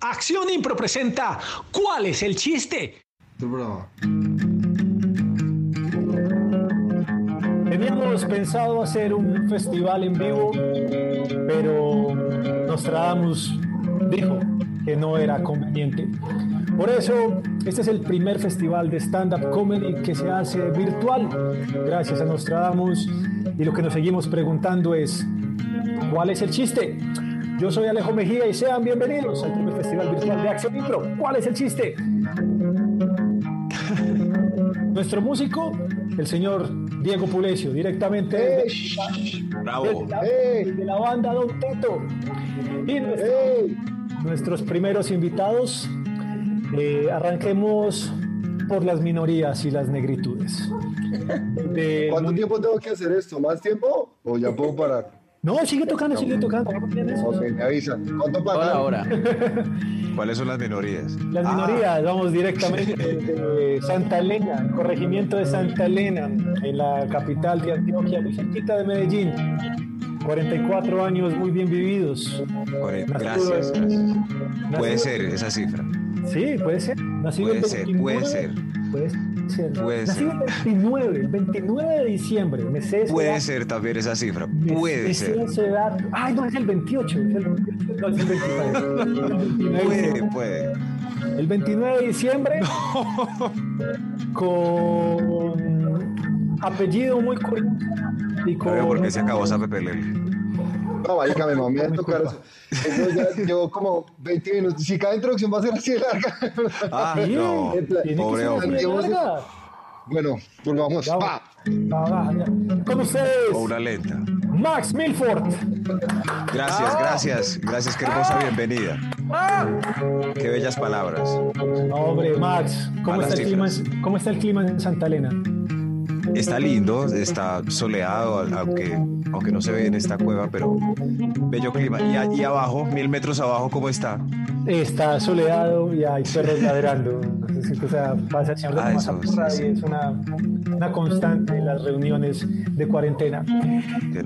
Acción Impro presenta ¿Cuál es el chiste? Teníamos pensado hacer un festival en vivo, pero Nostradamus dijo que no era conveniente. Por eso, este es el primer festival de stand-up comedy que se hace virtual, gracias a Nostradamus. Y lo que nos seguimos preguntando es, ¿cuál es el chiste? Yo soy Alejo Mejía y sean bienvenidos al primer festival virtual de Acción Impro. ¿Cuál es el chiste? Nuestro músico, el señor Diego Pulecio, directamente desde, Bravo. la, desde la banda Don Teto. Y nuestro- nuestros primeros invitados, eh, arranquemos por las minorías y las negritudes. De- ¿Cuánto tiempo tengo que hacer esto? ¿Más tiempo? ¿O ya puedo parar? No, sigue tocando, sigue tocando. Ok, me avisan. ¿Cuánto pagan? Ahora. ¿Cuáles son las minorías? Las Ah, minorías, vamos directamente de Santa Elena, el corregimiento de Santa Elena, en la capital de Antioquia, muy cerquita de Medellín. 44 años muy bien vividos. Gracias, gracias. Puede nacido- ser esa cifra. Sí, puede ser. Nacido Puede ser, 29, puede ser. Puede ser. Puede Nacido el 29, el 29 de diciembre. Me sé Puede edad. ser también esa cifra. Puede me sé ser. esa edad. Ay, no, es el 28. Es el, no, es el 29. El 29 de Puede, diciembre. puede. El 29 de diciembre, con apellido muy curioso y con... por qué se acabó esa pepelele. No, marica, me mamé a tocar eso. Eso ya llevo como 20 minutos. Si cada introducción va a ser así de larga. Ah, no. Pobre hombre. larga. bueno, pues vamos. Ya va. Con ustedes, O una lenta. Max Milford. Gracias, gracias. Gracias, qué hermosa bienvenida. Qué bellas palabras. Hombre, Max, ¿cómo está, el clima. ¿cómo está el clima en Santa Elena? Está lindo, está soleado, aunque, aunque no se ve en esta cueva, pero bello clima. Y allí abajo, mil metros abajo, ¿cómo está? Está soleado y hay perros ladrando. O sea, pasa el Ah, eso, sí, y es una, una constante en las reuniones de cuarentena.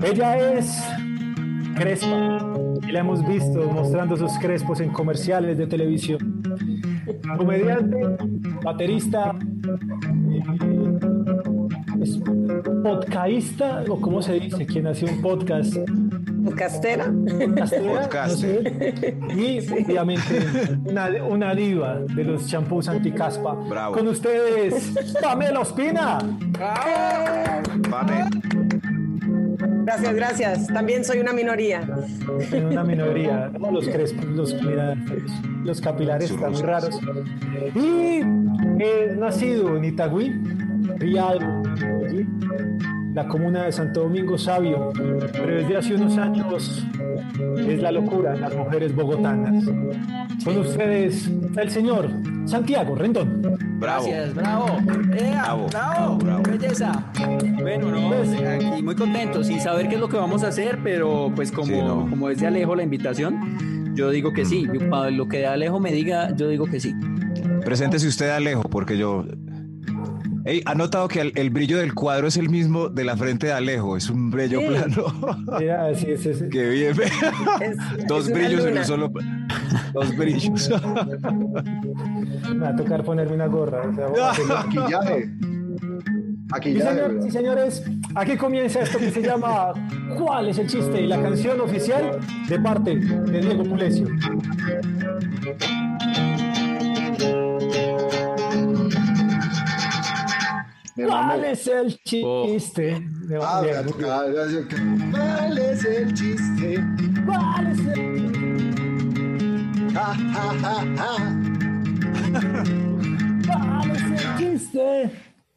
Ella es Crespa y la hemos visto mostrando sus crespos en comerciales de televisión. Comediante, baterista, eh, es podcaísta, o cómo se dice, quien hace un podcast. Podcastera. Podcastera, Podcaster. no sé. Y obviamente una, una diva de los champús anticaspa. Bravo. Con ustedes, Pamela Ospina. Pame, Gracias, gracias. También soy una minoría. una minoría. ¿no? Los crespos, los, mira, los capilares están muy raros. Y es nacido en Itagüí, Rial, allí, la comuna de Santo Domingo Sabio, pero desde hace unos años es la locura las mujeres bogotanas. Con ustedes, el señor Santiago Rendón. bravo. Gracias, bravo. ¡Ea! Bravo, bravo, bravo, belleza. Bueno, no, Pues- aquí muy contento, sin saber qué es lo que vamos a hacer, pero pues como, Sí, no. como es de Alejo la invitación, yo digo que sí. Yo, para lo que Alejo me diga, yo digo que sí. Preséntese usted, Alejo, porque yo. Ey, ¿ha notado que el, el brillo del cuadro es el mismo de la frente de Alejo? Es un brillo Sí. plano. Ya, así es, es- Qué bien. Es- Dos es brillos en un solo. Dos brillos. me va a tocar ponerme una gorra. o sea, voy a hacerlo. Maquillaje. Sí, Maquillaje. señor- sí, señores, aquí comienza esto que se llama ¿Cuál es el chiste? Y la canción oficial de parte de Diego Pulecio. ¿Cuál es el chiste? De- Ah. ¿Cuál es el chiste? ¿Cuál es el Ja, ja, ja, ja. cuál es el chiste?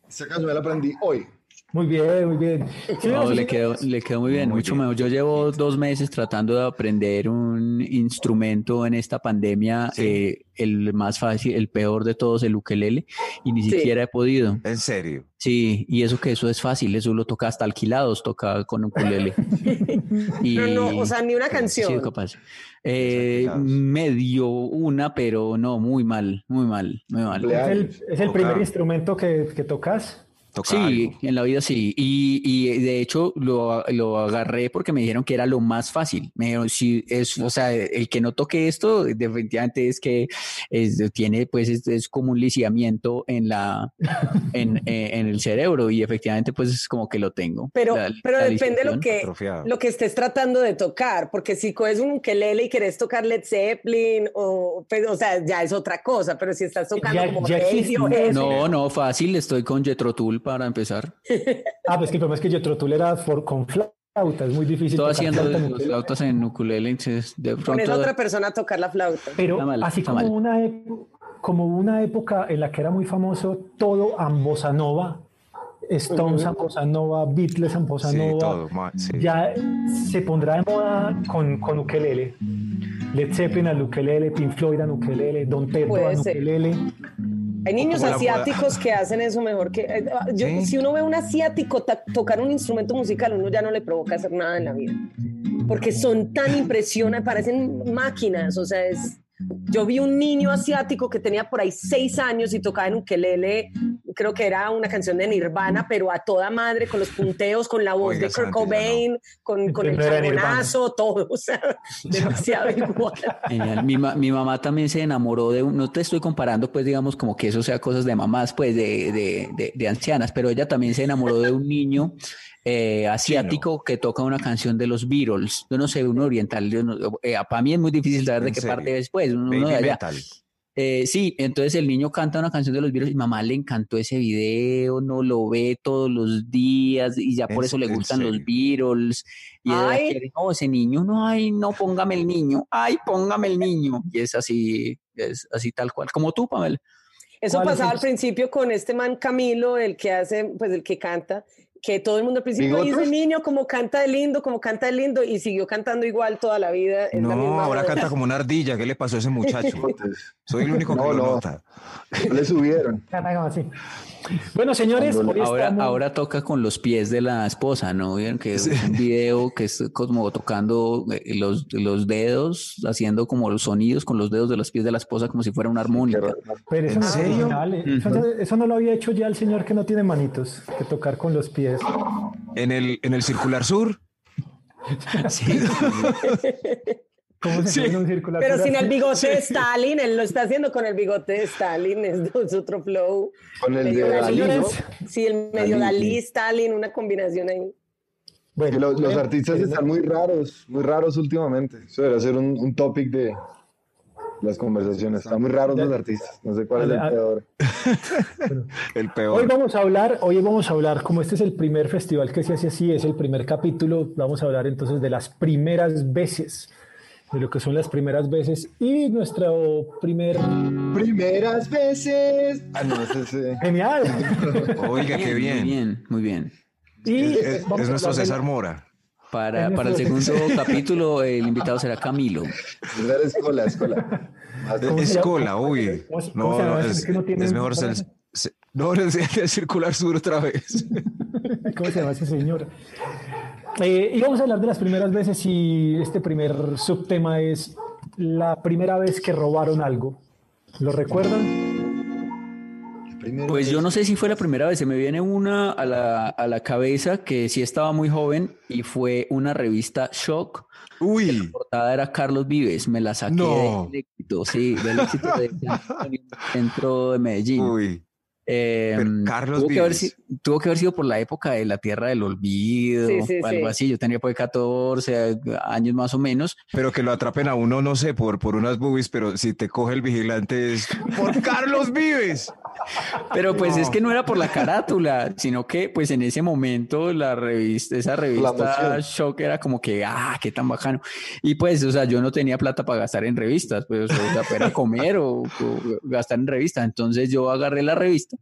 Esta canción me la aprendí hoy. Muy bien, muy bien. No, le quedó, le quedó muy bien, Muy mucho bien. mejor. Yo llevo dos meses tratando de aprender un instrumento en esta pandemia, eh, el más fácil, el peor de todos, el ukelele, y ni Sí. siquiera he podido. En serio. Sí, y eso que eso es fácil, eso lo toca hasta alquilados, toca con ukulele. y, No, no, o sea, ni una Sí, canción. capaz. Eh, medio una, pero no, muy mal, muy mal, muy mal. ¿Es el, es el primer instrumento que, que tocas? Sí, algo. en la vida sí. Y, y de hecho lo, lo agarré porque me dijeron que era lo más fácil. Me dijeron, si es, o sea, el que no toque esto, definitivamente es que es- tiene, pues, es, es como un lisiamiento en la, en, eh, en el cerebro y efectivamente, pues, es como que lo tengo. Pero, La- pero la depende lo que, Atrofiado. lo que estés tratando de tocar, porque si coges un ukelele y querés tocar Led Zeppelin, o, pues, o sea, ya es otra cosa, pero si estás tocando Ya- como ya. Radiohead, No, no, fácil, estoy con Jethro Para empezar. Ah, pues que el problema es que yo Trotul era for- con flauta, es muy difícil. Estoy tocar haciendo los flautas en ukulele, entonces de pones pronto... a otra persona a tocar la flauta. Pero Está mal, así está como mal. una, como una época en la que era muy famoso todo en bossa nova, Stones bossa nova, Beatles Sí, nova, todo, ma- sí. ya se pondrá de moda con, con ukelele. Led Zeppelin al ukelele, Pink Floyd al ukelele, Don Puede al ser. ukelele. Hay niños asiáticos que hacen eso mejor que... eh, yo- Sí. Si uno ve a un asiático tocar un instrumento musical, uno ya no le provoca hacer nada en la vida. Porque son tan impresionantes, parecen máquinas. O sea, es... Yo vi un niño asiático que tenía por ahí seis años y tocaba en ukelele, creo que era una canción de Nirvana, pero a toda madre, con los punteos, con la voz Oiga, de Kurt Santi, ya no. Cobain, con, con el chabonazo, todo. O sea, demasiado igual. Genial. Mi, ma- mi mamá también se enamoró de un, no te estoy comparando, pues digamos como que eso sea cosas de mamás, pues de, de, de, de ancianas, pero ella también se enamoró de un niño eh, asiático que toca una canción de los Beatles. Yo no sé, un oriental. no- eh, para mí es muy difícil saber de ¿En qué serio? parte es, pues, uno de allá. metal. Eh, sí, entonces el niño canta una canción de los Beatles y mamá le encantó ese video, no lo ve todos los días y ya por ¿En- eso le gustan los? Beatles. Y Ay. quiere, no, ese niño, no, ay, no, póngame el niño, ay, póngame el niño. Y es así, es así tal cual, como tú, Pamela. Eso ¿Cuál es pasaba al principio con este man Camilo, el que hace, pues el que canta, que todo el mundo al principio dice niño, como canta de lindo, como canta de lindo, y siguió cantando igual toda la vida. es la No, misma ahora joda. canta como una ardilla. ¿Qué le pasó a ese muchacho? Soy el único que No, lo no. nota. No le subieron. Bueno, señores, Ahora, estamos- ahora toca con los pies de la esposa, ¿no? Vieron que es un video que es como tocando eh, los, los dedos, haciendo como los sonidos con los dedos de los pies de la esposa como si fuera una armónica. Pero eso ¿En no es serio? original, eh. Eso, eso no lo había hecho ya el señor que no tiene manitos, que tocar con los pies. En el, en el circular sur. Sí. ¿Cómo se Sí. pone un circular? Pero sin el bigote de Stalin, él lo está haciendo con el bigote de Stalin, es, es otro flow. Con el de Medio Dalí. Sí, el medio Dalí, Dalí, sí. Stalin, una combinación ahí. Bueno, Que los, los eh, artistas eh, están muy raros, muy raros últimamente. Eso debería ser un, un topic de las conversaciones. Están muy raros los artistas. No sé cuál es el peor. El Hoy peor. vamos a hablar, hoy vamos a hablar, como este es el primer festival que se hace así, es el primer capítulo, vamos a hablar entonces de las primeras veces, de lo que son las primeras veces y nuestro primer... Primeras veces. Ah, no, ese es. Genial. Oiga, qué Muy bien. bien, muy bien. Y Es, es nuestro César Mora. Para, para el segundo capítulo, el invitado será Camilo. era escola, escola. Más- ¿Cómo se Es llama? cola, uy. ¿Cómo se- cómo No, no, es, mejor ser, se- no, circular sur otra vez. ¿Cómo se llama ese señor? Eh, y vamos a hablar de las primeras veces y este primer subtema es la primera vez que robaron algo. ¿Lo recuerdan? Primera Pues yo no sé si fue la primera vez, se me viene una a la, a la cabeza que sí estaba muy joven y fue una revista Shock. La Uy, portada era Carlos Vives, me la saqué No. del éxito, sí, del éxito centro de Medellín. uy. Eh, Carlos tuvo que, haber, tuvo que haber sido por la época de la Tierra del Olvido, Sí, sí, o algo sí. así. Yo tenía pues 14 años más o menos. Pero que lo atrapen a uno, no sé, por, por unas boobies, pero si te coge el vigilante es por Carlos Vives. Pero pues es que no era por la carátula, sino que pues en ese momento la revista, esa revista. Shock era como que, ah, qué tan bacano. Y pues, o sea, yo no tenía plata para gastar en revistas, pues, o sea, para comer o, o gastar en revistas. Entonces yo agarré la revista,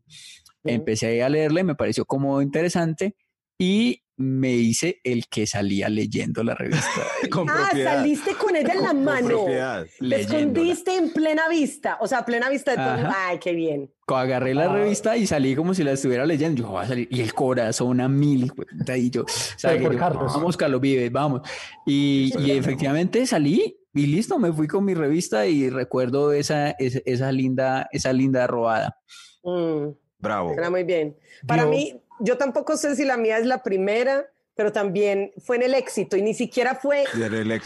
empecé a leerla y me pareció como interesante y me hice el que salía leyendo la revista. Con Ah, propiedad. saliste con ella en la Con mano. propiedad. Te escondiste en plena vista, o sea, plena vista de todo. Ay, qué bien. agarré la revista y salí como si la estuviera leyendo. Yo voy a salir y el corazón a mil. Y yo, por yo, Carlos. vamos, Carlos Vives, vamos. Y, y efectivamente salí y listo, me fui con mi revista y recuerdo esa, esa, esa linda, esa linda robada. Mm. Bravo. Suena muy bien. Para Yo- mí, yo tampoco sé si la mía es la primera, pero también fue en el éxito y ni siquiera fue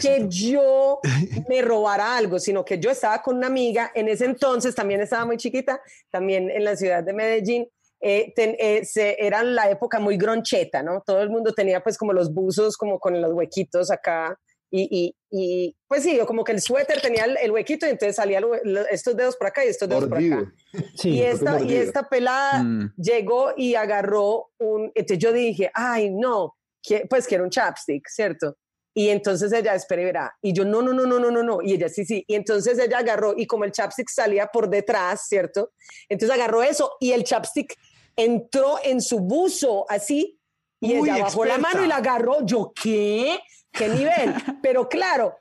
que yo me robara algo, sino que yo estaba con una amiga, en ese entonces también estaba muy chiquita, también en la ciudad de Medellín, eh, ten- eh, se, era la época muy groncheta, ¿no? Todo el mundo tenía pues como los buzos como con los huequitos acá y, y, y, pues sí, yo como que el suéter tenía el, el huequito y entonces salían estos dedos por acá y estos dedos por acá. Mordido. Sí, y, esta, y mordido. esta pelada Mm. llegó y agarró un, entonces yo dije, ay, no, que, pues quiero un chapstick, ¿cierto? Y entonces ella, espera y verá. Y yo, no, no, no, no, no, no, no. Y ella, sí, sí. Y entonces ella agarró, y como el chapstick salía por detrás, ¿cierto? Entonces agarró eso y el chapstick entró en su buzo, así, y Uy, ella bajó la experta. mano y la agarró. Yo, ¿qué? ¿Qué nivel? Pero claro,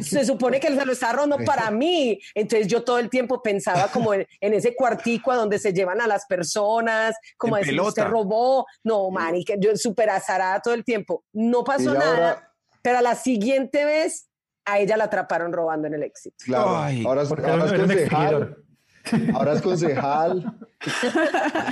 se supone que él se lo está robando para mí. Entonces yo todo el tiempo pensaba como en, en ese cuartico a donde se llevan a las personas, como En a decir, usted pelota. robó. No, marica, yo súper azarada todo el tiempo. No pasó Y nada, ahora- pero a la siguiente vez a ella la atraparon robando en el éxito. Claro. Ay, ahora, es- ahora concejal. Ahora es concejal.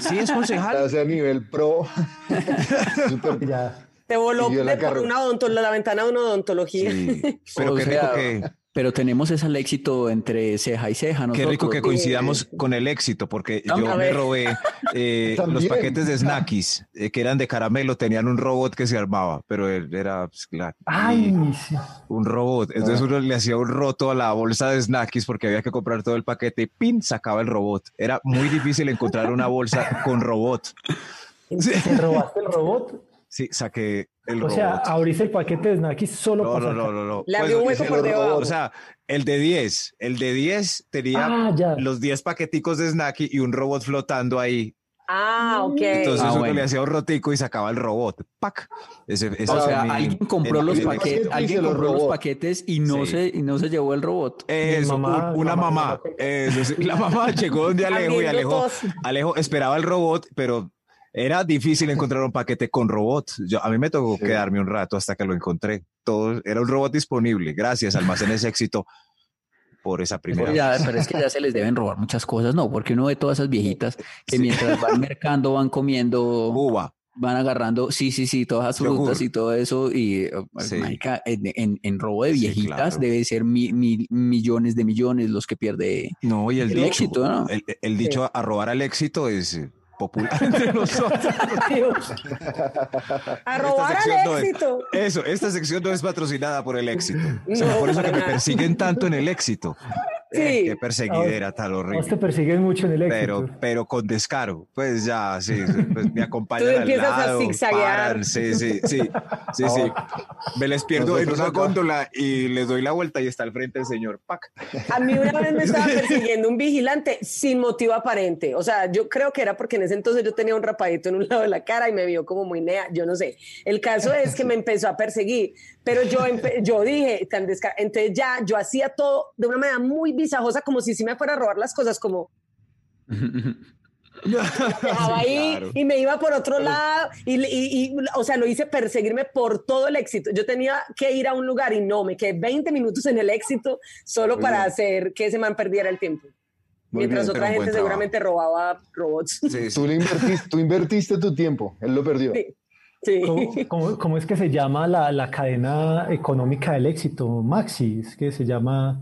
sí, es O concejal. sea, a nivel pro. Súper- Ya. Te voló la de por una odonto- la ventana de una odontología. Sí, pero O qué sea, rico que, Pero tenemos ese éxito entre ceja y ceja. qué rico que nosotros. coincidamos con el éxito, porque yo me robé eh, los paquetes de Snackies, eh, que eran de caramelo, tenían un robot que se armaba, pero él era pues, claro, Ay, sí. un robot. Entonces uno le hacía un roto a la bolsa de Snackies porque había que comprar todo el paquete y ¡pin! sacaba el robot. Era muy difícil encontrar una bolsa con robot. ¿Te robaste el robot? Sí, saqué el O robot. sea, abriste el paquete de snackies solo No, para no, no, no, no. Le Pues, abrió hueco por debajo. O sea, el de 10, el de 10 tenía Ah, los 10 paqueticos de Snacky y un robot flotando ahí. Ah, ok. Entonces Ah, uno bueno. le hacía un rotico y sacaba el robot. ¡Pac! Ese, ese O sea, mi- alguien compró el- los el- paquetes, alguien compró los paquetes y no Sí. se y no se llevó el robot. Eso, mamá, un- una mamá, mamá. mamá. Eso sí, la mamá llegó donde Alejo y Alejo. Alejo esperaba el robot, pero era difícil encontrar un paquete con robot. Yo, a mí me tocó Sí. quedarme un rato hasta que lo encontré. Todo era un robot disponible. Gracias, Almacenes Éxito, por esa primera Ya, vez. pero es que ya se les deben robar muchas cosas, no, porque uno ve todas esas viejitas que Sí. mientras van mercando van comiendo, Uva. van agarrando, sí, sí, sí, todas las frutas y todo eso. Y, eh, Sí. marica, en, en- en robo de Sí, viejitas claro. debe ser mi- mi- millones de millones los que pierde. No, y el, El dicho, éxito, ¿no? el, el dicho a robar al éxito es eh, popular entre nosotros. A robar al no es- éxito. Eso, esta sección no es patrocinada por el éxito. No, Será por eso que me persiguen tanto en el éxito. Eh, Sí. qué perseguidera tan Vos te horrible. persiguen mucho en el éxito. Pero, pero con descaro. Pues ya, sí, pues me acompañan Tú al empiezas a lado, zigzaguear. paran, sí, sí, sí, sí, sí. Me les pierdo en una acá. góndola y les doy la vuelta y está al frente el señor. Pac. A mí una vez me estaba persiguiendo un vigilante sin motivo aparente. O sea, yo creo que era porque en ese entonces yo tenía un rapadito en un lado de la cara y me vio como muy nea. Yo no sé. El caso es que me empezó a perseguir, pero yo, yo dije, tan entonces ya yo hacía todo de una manera muy visajosa, como si sí me fuera a robar las cosas, como dejaba ahí claro. y me iba por otro lado y, y- y, o sea, lo hice perseguirme por todo el éxito. Yo tenía que ir a un lugar y no, me quedé 20 minutos en el éxito solo para hacer que ese man perdiera el tiempo. Muy Mientras bien, otra gente seguramente robaba robots. Sí, sí. Tú, le invertiste, tú invertiste tu tiempo, él lo perdió. Sí. Sí. ¿Cómo, cómo- cómo es que se llama la, la cadena económica del éxito? Maxi, es que se llama...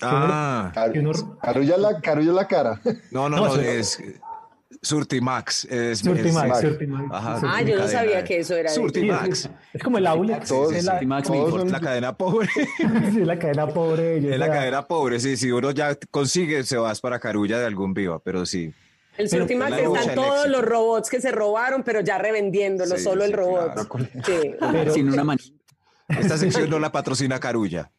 Ah, uno- Carulla la, carulla la cara. no, no, No, no, sí. es Surtimax. Es, Surtimax, es- Surtimax. Ajá, Surtimax. Ah, yo no sabía de- que eso era de- Sí, Surtimax. es, es como el Aulex, Todos- es, la, Surtimax, todos La cadena pobre. sí, es la cadena pobre. de ellos, Es la o sea, cadena pobre, sí. Si uno ya consigue, se vas para Carulla de algún viva, pero sí. El Surtimax están todos los robots que se robaron, pero ya revendiéndolo, Sí, solo sí, el robot. claro. Sí. Pero- Sin una manita. Esta sección no la patrocina Carulla.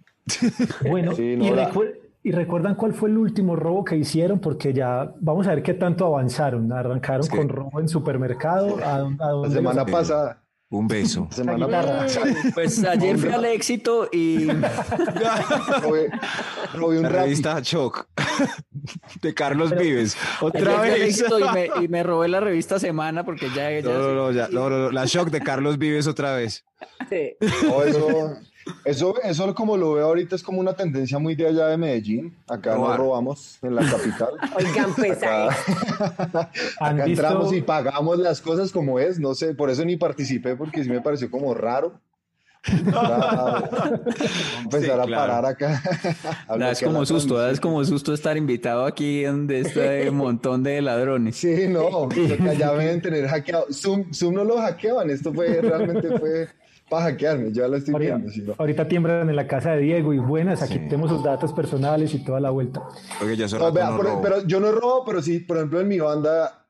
Bueno, Sí, no, y, recu- y recuerdan cuál fue el último robo que hicieron, porque ya vamos a ver qué tanto avanzaron. Arrancaron con robo en supermercado. ¿A, dónde- a La semana los- pasada. Un beso. semana. Pues ayer fui al éxito y Robé, robé un La revista Shock. de Carlos Vives. Otra vez. Y me, y me robé la revista Semana porque ya... ya No, no, no, ya, no, no, no, la shock de Carlos Vives otra vez. Sí. No, eso, eso, eso como lo veo ahorita es como una tendencia muy de allá de Medellín. Acá Robar. no robamos en la capital. Oigan, pues. Acá, ¿Han acá visto- entramos y pagamos las cosas como es. No sé, por eso ni participé porque sí me pareció como raro. Empezar a- empezar a claro. parar acá. a Da, es como susto, da, es como susto estar invitado aquí donde está un montón de ladrones. Sí, no, allá deben tener hackeado. Zoom, Zoom no lo hackeaban, esto fue realmente fue para hackearme, yo ya lo estoy Ahorita, viendo. no. ahorita tiembran en la casa de Diego y buenas, aquí Sí. tenemos sus datos personales y toda la vuelta. Porque No, vea, no pero, robo. pero yo no he robado, pero sí, por ejemplo, en mi banda,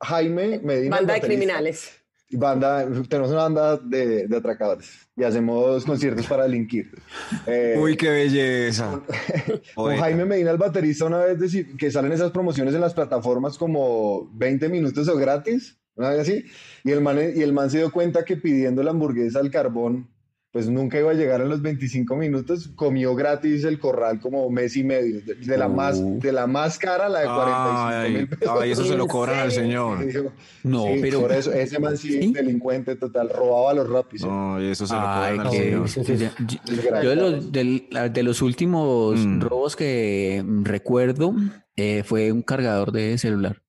Jaime Medina. Banda de criminales. Banda, tenemos una banda de, de atracadores y hacemos conciertos para delinquir. Eh, Uy, qué belleza. Con. Jaime Medina, el baterista, una vez decir que salen esas promociones en las plataformas como 20 minutos o gratis, una vez así, y el, man, y el man se dio cuenta que pidiendo la hamburguesa al carbón, pues nunca iba a llegar en los 25 minutos, comió gratis el corral como mes y medio, de, de la, más, Uh. de la más cara, la de 45 Ay, mil pesos. ay, eso se lo ¿En cobran al señor. No, sí, pero... Por eso, ese man sí, ¿Sí? delincuente total, robaba a los rapis. No, y eso se lo cobran al señor. yo- de los, del- de los últimos Mm. robos que recuerdo eh, fue un cargador de celular.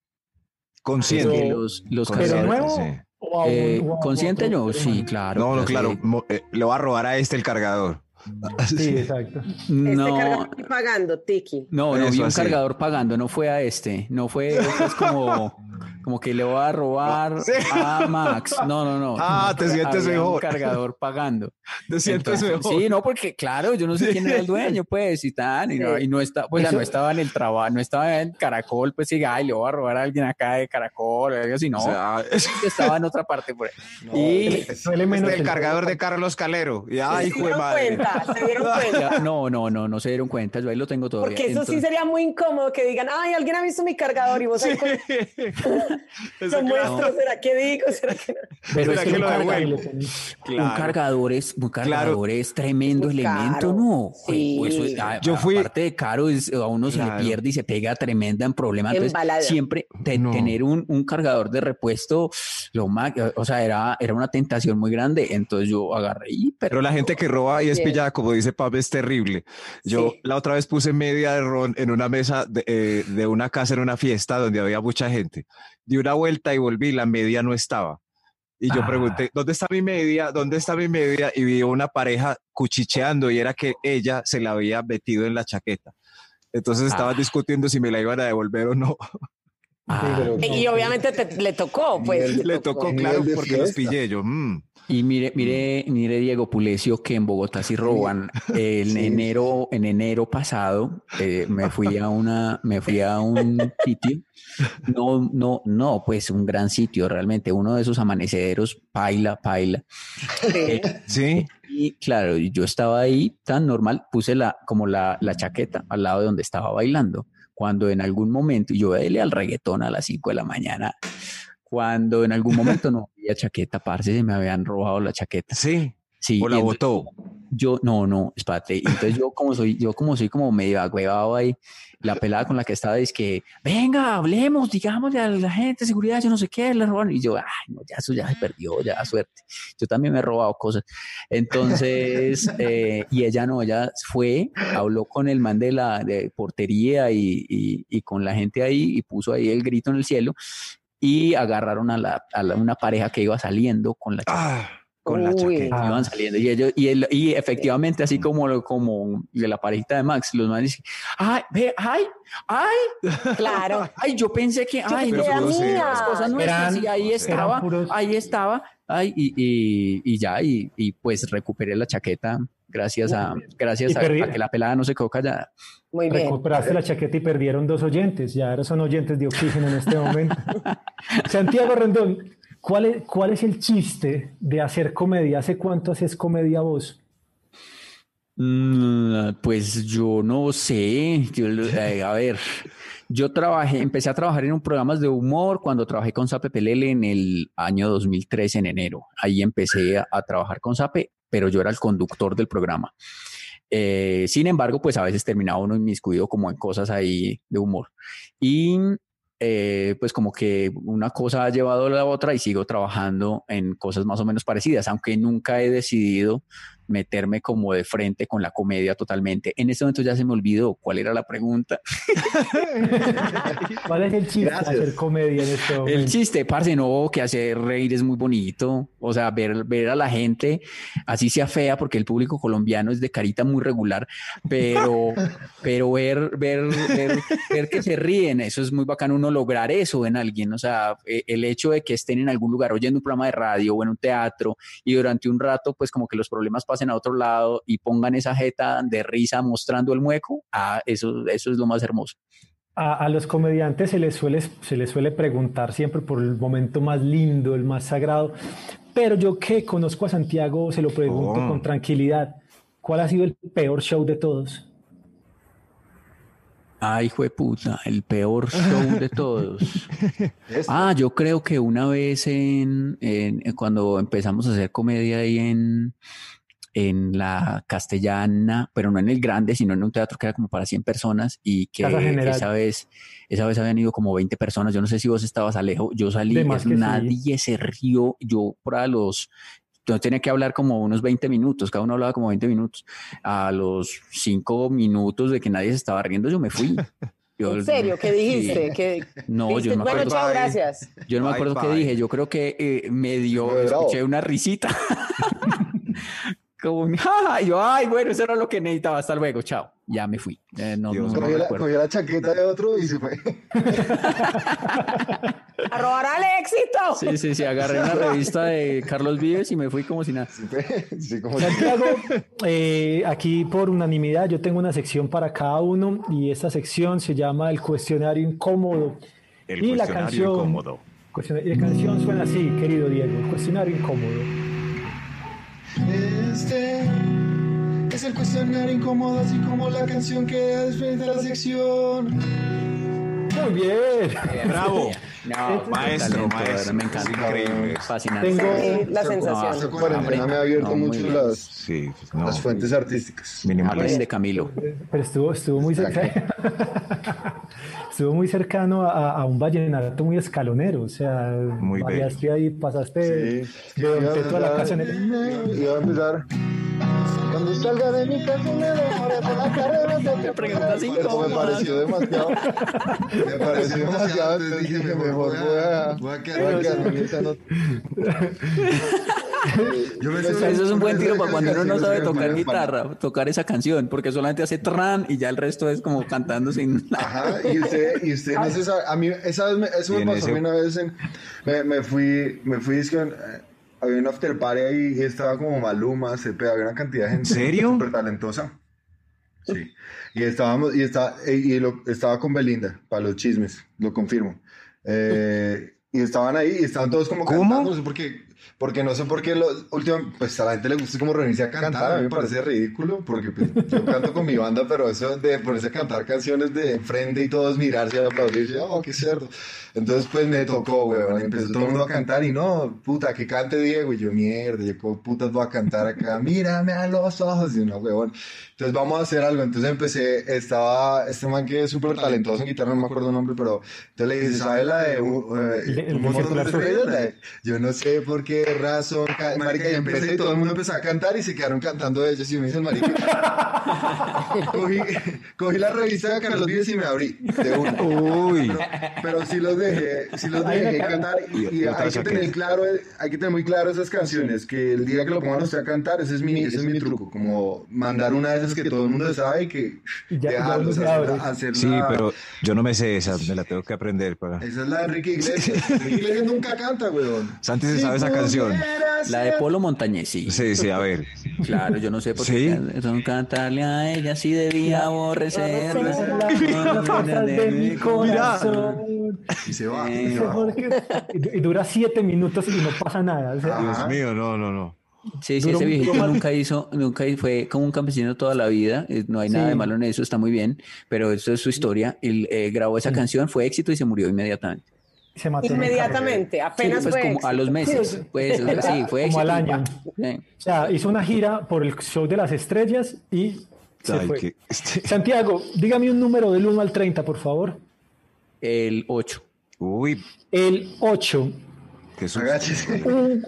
Consciente. Pero- los, los ¿Pero Consciente, cargadores... nuevo? sí. ¿O a un- eh, consciente ser sí, claro. No, no, pues, claro. eh, mo- eh, le va a robar a este el cargador. Sí, exacto. Este No, cargador estoy pagando, Tiki. no, no Eso vi un así. cargador pagando, no fue a este, no fue, eso es como, como que le voy a robar Sí. a Max. No, no, no. Ah, te sientes Había Un mejor. cargador pagando. Te sientes Entonces, mejor. Sí, no, porque claro, yo no sé quién era el dueño, pues, y tan, y no, Sí. y no está, pues ya Eso- no estaba en el trabajo, no estaba en Caracol, pues, y ay, le voy a robar a alguien acá de Caracol, o algo así, no, O sea, es estaba en otra parte por ahí. No, y menos el el- cargador de Carlos Calero. Y ay, ¿Se hijo de dieron madre. cuenta? ¿Se dieron cuenta? ya- no, no, no, no se dieron cuenta, yo ahí lo tengo todavía. Porque eso sí sería muy incómodo que digan, ay, alguien ha visto mi cargador y vos ahí con... Eso lo claro. muestro, ¿será que digo? ¿Será que no? Pero ¿Será es que que un lo cargador- devuelvo? Un cargador es, un cargador es tremendo Muy elemento, caro. ¿no? Sí. Pues eso es- a- Yo fui- Aparte de caro, es- a uno se Claro. le pierde y se pega tremenda en problemas. Entonces, Embalada. siempre te- No. tener un, un cargador de repuesto, lo más, o sea, era, era una tentación muy grande. Entonces yo agarré y, pero Pero la gente que roba y es Bien. pillada, como dice Pab, es terrible. Yo Sí. la otra vez puse media de ron en una mesa de, eh, de una casa en una fiesta donde había mucha gente. Di una vuelta y volví, la media no estaba. Y yo Ah. pregunté, ¿dónde está mi media? ¿Dónde está mi media? Y vi una pareja cuchicheando y era que ella se la había metido en la chaqueta. Entonces estaban Ah. discutiendo si me la iban a devolver o no. Ah, pero- Y obviamente te- le tocó, pues. Nivel- Le tocó, claro, porque los pillé yo. mm. Y mire, mire, mire Diego Pulecio que en Bogotá sí roban. En Sí. enero, en enero pasado eh, me fui a una, me fui a un sitio. No, no, no, pues un gran sitio realmente. Uno de esos amaneceros, paila, paila. Sí. Sí. Y claro, yo estaba ahí tan normal, puse la, como la, la chaqueta al lado de donde estaba bailando. Cuando en algún momento, yo dele al reggaetón a las 5 de la mañana, cuando en algún momento no había chaqueta, parce, se me habían robado la chaqueta. Sí. Sí, O la botó. Yo, no, no, espérate. Entonces yo como soy, yo como soy como medio agüevado ahí, la pelada con la que estaba dice que, venga, hablemos, digámosle a la gente seguridad, yo no sé qué, le roban. Y yo, ay, no, ya eso ya se perdió, ya suerte. Yo también me he robado cosas. Entonces, eh, y ella no, ella fue, habló con el man de la de portería y, y, y con la gente ahí y puso ahí el grito en el cielo y agarraron a, la, a la- una pareja que iba saliendo con la Ah, con la chaqueta. Ah. iban saliendo y ellos y, el- y efectivamente así como lo- como de la parejita de Max los más dicen ay ve ay ay Claro. ay yo pensé que ay no las cosas nuestras Eran- y ahí estaba puros- ahí estaba ay y, y, y ya y, y pues recuperé la chaqueta gracias a gracias a que la pelada no se quedó callada Muy bien. Recuperaste la chaqueta y perdieron dos oyentes. Ya ahora son oyentes de oxígeno en este momento. Santiago Rendón, ¿cuál es, ¿cuál es el chiste de hacer comedia? ¿Hace cuánto haces comedia vos? Mm, Pues yo no sé, a ver, yo trabajé, empecé a trabajar en un programas de humor cuando trabajé con Sape Pelele en el año 2013, en enero. Ahí empecé a, a trabajar con Sape, pero yo era el conductor del programa. Eh, sin embargo, pues a veces terminaba uno inmiscuido como en cosas ahí de humor. Y eh, pues como que una cosa ha llevado a la otra y sigo trabajando en cosas más o menos parecidas, aunque nunca he decidido meterme como de frente con la comedia totalmente. En este momento ya se me olvidó cuál era la pregunta. ¿Cuál es el chiste de hacer comedia en este momento? El chiste, parce, no, que hacer reír es muy bonito. O sea, ver, ver a la gente, así sea fea, porque el público colombiano es de carita muy regular, pero, pero ver, ver, ver, ver que se ríen, eso es muy bacano uno lograr eso en alguien. O sea, e, el hecho de que estén en algún lugar oyendo un programa de radio o en un teatro y durante un rato, pues como que los problemas pasen a otro lado y pongan esa jeta de risa mostrando el mueco, ah, eso, eso es lo más hermoso. A, a, los comediantes se les, suele, se les suele preguntar siempre por el momento más lindo, el más sagrado, pero yo que conozco a Santiago se lo pregunto oh. con tranquilidad. ¿Cuál ha sido el peor show de todos? Ay, hijo de puta, el peor show de todos. ah, yo creo que una vez en, en, cuando empezamos a hacer comedia ahí en, en la castellana, pero no en el grande, sino en un teatro que era como para 100 personas y que esa vez, esa vez habían ido como 20 personas. Yo no sé si vos estabas Alejo, yo salí, nadie se rió, yo por los yo tenía que hablar como unos 20 minutos, cada uno hablaba como 20 minutos. A los 5 minutos de que nadie se estaba riendo, yo me fui. Yo, ¿En serio? ¿Qué dijiste? ¿Qué, no, yo no me acuerdo. Bueno, chao, gracias. Yo no me acuerdo qué dije. Yo creo que eh, me dio, escuché una risita. Como, y yo, ay, bueno, eso era lo que necesitaba, hasta luego, chao. Ya me fui. Eh, no, Dios, no, cogió, la, cogió, la, chaqueta de otro y se fue. ¡A robar al éxito! Sí, sí, sí, agarré una revista de Carlos Vives y me fui como si nada. Sí, como Santiago, eh, aquí por unanimidad yo tengo una sección para cada uno y esta sección se llama el cuestionario incómodo. El y cuestionario la canción, incómodo. Y la canción suena así, querido Diego, el cuestionario incómodo. Este es el cuestionario incómodo, así como la canción que después de la sección. Muy bien. Eh, bravo. No, maestro, talento, maestro. Me encanta. Increíble. Fascinante. Tengo Sí, la sensación. cuarentena me ha abierto No, mucho las, Sí, no. las fuentes artísticas. Minimalista. Aprende, Camilo. Pero estuvo, estuvo muy cercano. estuvo muy cercano a, a, un vallenato muy escalonero. O sea, Muy variaste ahí, pasaste Sí. de Don Teto a la casa en el. Iba a empezar. Cuando salga de mi casa me demoré por la carrera de preguntas Pero me incómodas. pareció demasiado. Me pareció demasiado. Entonces dije, mejor voy a. voy a voy quedar- a quedarme en esa nota. Yo me Eso es un buen tiro para cuando uno no sabe tocar guitarra, tocar esa canción, porque solamente hace tran y ya el resto es como cantando sin nada. Ajá, y usted, y usted no se sabe, a mí, esa vez, me, eso me pasó a ese- mí una vez, en, me, me fui, me fui, es que, había un after party ahí y estaba como Maluma, CP, había una cantidad de gente ¿En serio? súper talentosa. Sí, y estábamos, y, estaba, y lo, estaba con Belinda, para los chismes, lo confirmo. Eh, y estaban ahí y estaban todos como ¿Cómo? cantando, no porque no sé por qué lo, último, pues a la gente le gusta como reunirse a cantar, a mí me parece ridículo, porque pues, yo canto con mi banda, pero eso de ponerse a cantar canciones de enfrente y todos mirarse y aplaudirse, oh, qué cerdo. Entonces pues me tocó, weón, empezó todo el mundo a cantar y no, puta, que cante Diego, y yo, mierda, yo como putas voy a cantar acá, mírame a los ojos, y una huevón. Entonces vamos a hacer algo, entonces empecé, estaba este man que es súper talentoso en guitarra, no me acuerdo el nombre, pero entonces le dije, ¿sabe la de... uh, eh, El- el de, Yo no sé por qué razón, ca- marica, y empecé y todo el mundo empezó a cantar y se quedaron cantando ellos y me dice el marica. cogí, cogí la revista de Carlos Vives y me abrí de una. Uy. Pero, pero sí los dejé, sí los dejé ca- cantar y, Y- hay que tener claro, hay que tener muy claro esas canciones, que el día que lo pongan usted a cantar, ese es mi, ese es mi truco, como mandar una de esas que todo el mundo sabe y que ya- ya dejarlos se hacer, Sí, la- pero yo no me sé esa, me la tengo que aprender para. Esa es la de Enrique Iglesias. Enrique Iglesias nunca canta, weón. Santi se sabe esa canción. Pudieras La de Polo Montañez, sí. Sí, sí, a ver. Claro, yo no sé por ¿Sí? qué son cantarle a ella, sí debía corazón. Y se va. Eh, y se va. Porque- Y y dura siete minutos y no pasa nada. o sea. Dios mío, no, no, no. Sí, sí, Duró- ese viejito nunca hizo, nunca fue como un campesino toda la vida, eh, no hay nada Sí. de malo en eso, está muy bien, pero eso es su historia. Él eh, grabó esa canción, fue éxito y se murió inmediatamente. Se mató Inmediatamente, Sí, apenas pues fue como a los meses, Sí, pues sí, fue como éxito. al año. Sí. O sea, hizo una gira por el show de las estrellas y Se fue. que- este- Santiago, dígame un número del 1 al 30, por favor. El 8. Uy, El 8. qué susto. Agáchese. Un,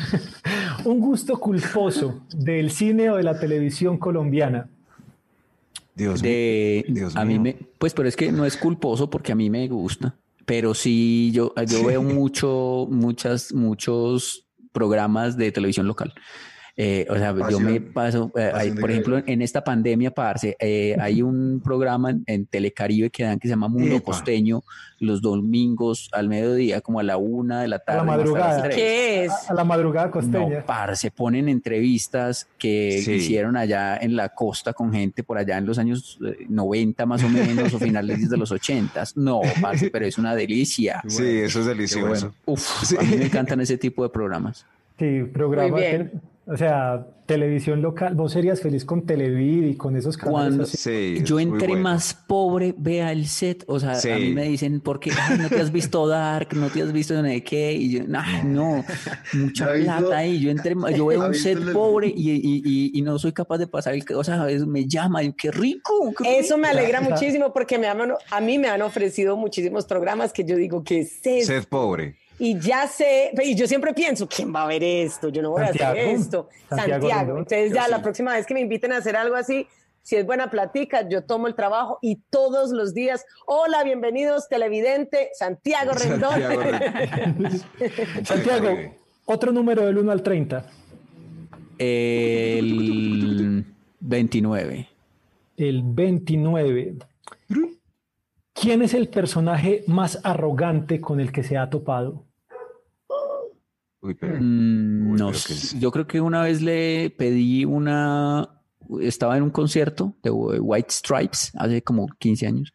un gusto culposo del cine o de la televisión colombiana. Dios mío. De, Dios a mí mío. me, pues, pero es que no es culposo porque a mí me gusta. Pero sí, yo, yo veo mucho, muchas, muchos programas de televisión local. Eh, o sea, yo me paso, eh, hay- por ejemplo, en esta pandemia, parce, eh, hay un programa en, en Telecaribe que dan que se llama Mundo Epa. Costeño los domingos al mediodía, como a la una de la tarde. hasta las madrugada. ¿Qué es? A, a la madrugada costeña. No, parce, ponen entrevistas que Sí. hicieron allá en la costa con gente por allá en los años eh, 90 más o menos o finales de los 80. No, parce, pero es una delicia. Sí, eso es delicioso. bueno. Uf, a mí me encantan ese tipo de programas. Sí, programa. Muy bien. tel- o sea, televisión local. Vos serías feliz con Televid y con esos canales Cuando así. Sí, yo entre bueno. más pobre vea el set, o sea, Sí. a mí me dicen, ¿por qué Ay, no te has visto Dark? ¿No te has visto no sé qué? Y yo, "Nah, no, mucha ¿Ha visto- plata ahí. Yo, entre, más- yo veo un set el- pobre y, y, y, y no soy capaz de pasar el... O sea, es- me llama, y qué rico. qué Eso me alegra muchísimo porque me han- a mí me han ofrecido muchísimos programas que yo digo que es esto? Sed pobre. Y ya sé, y yo siempre pienso, ¿quién va a ver esto? Yo no voy a hacer esto. Santiago. Entonces ya la próxima vez que me inviten a hacer algo así, si es buena platica, yo tomo el trabajo y todos los días, hola, bienvenidos, televidente, Santiago Rendón. Santiago Rendón. Santiago, otro número del 1 al 30. El 29. El 29. ¿Quién es el personaje más arrogante con el que se ha topado? Uy, pero. Mm, Uy, no, pero es- yo creo que una vez le pedí una, estaba en un concierto de White Stripes hace como 15 años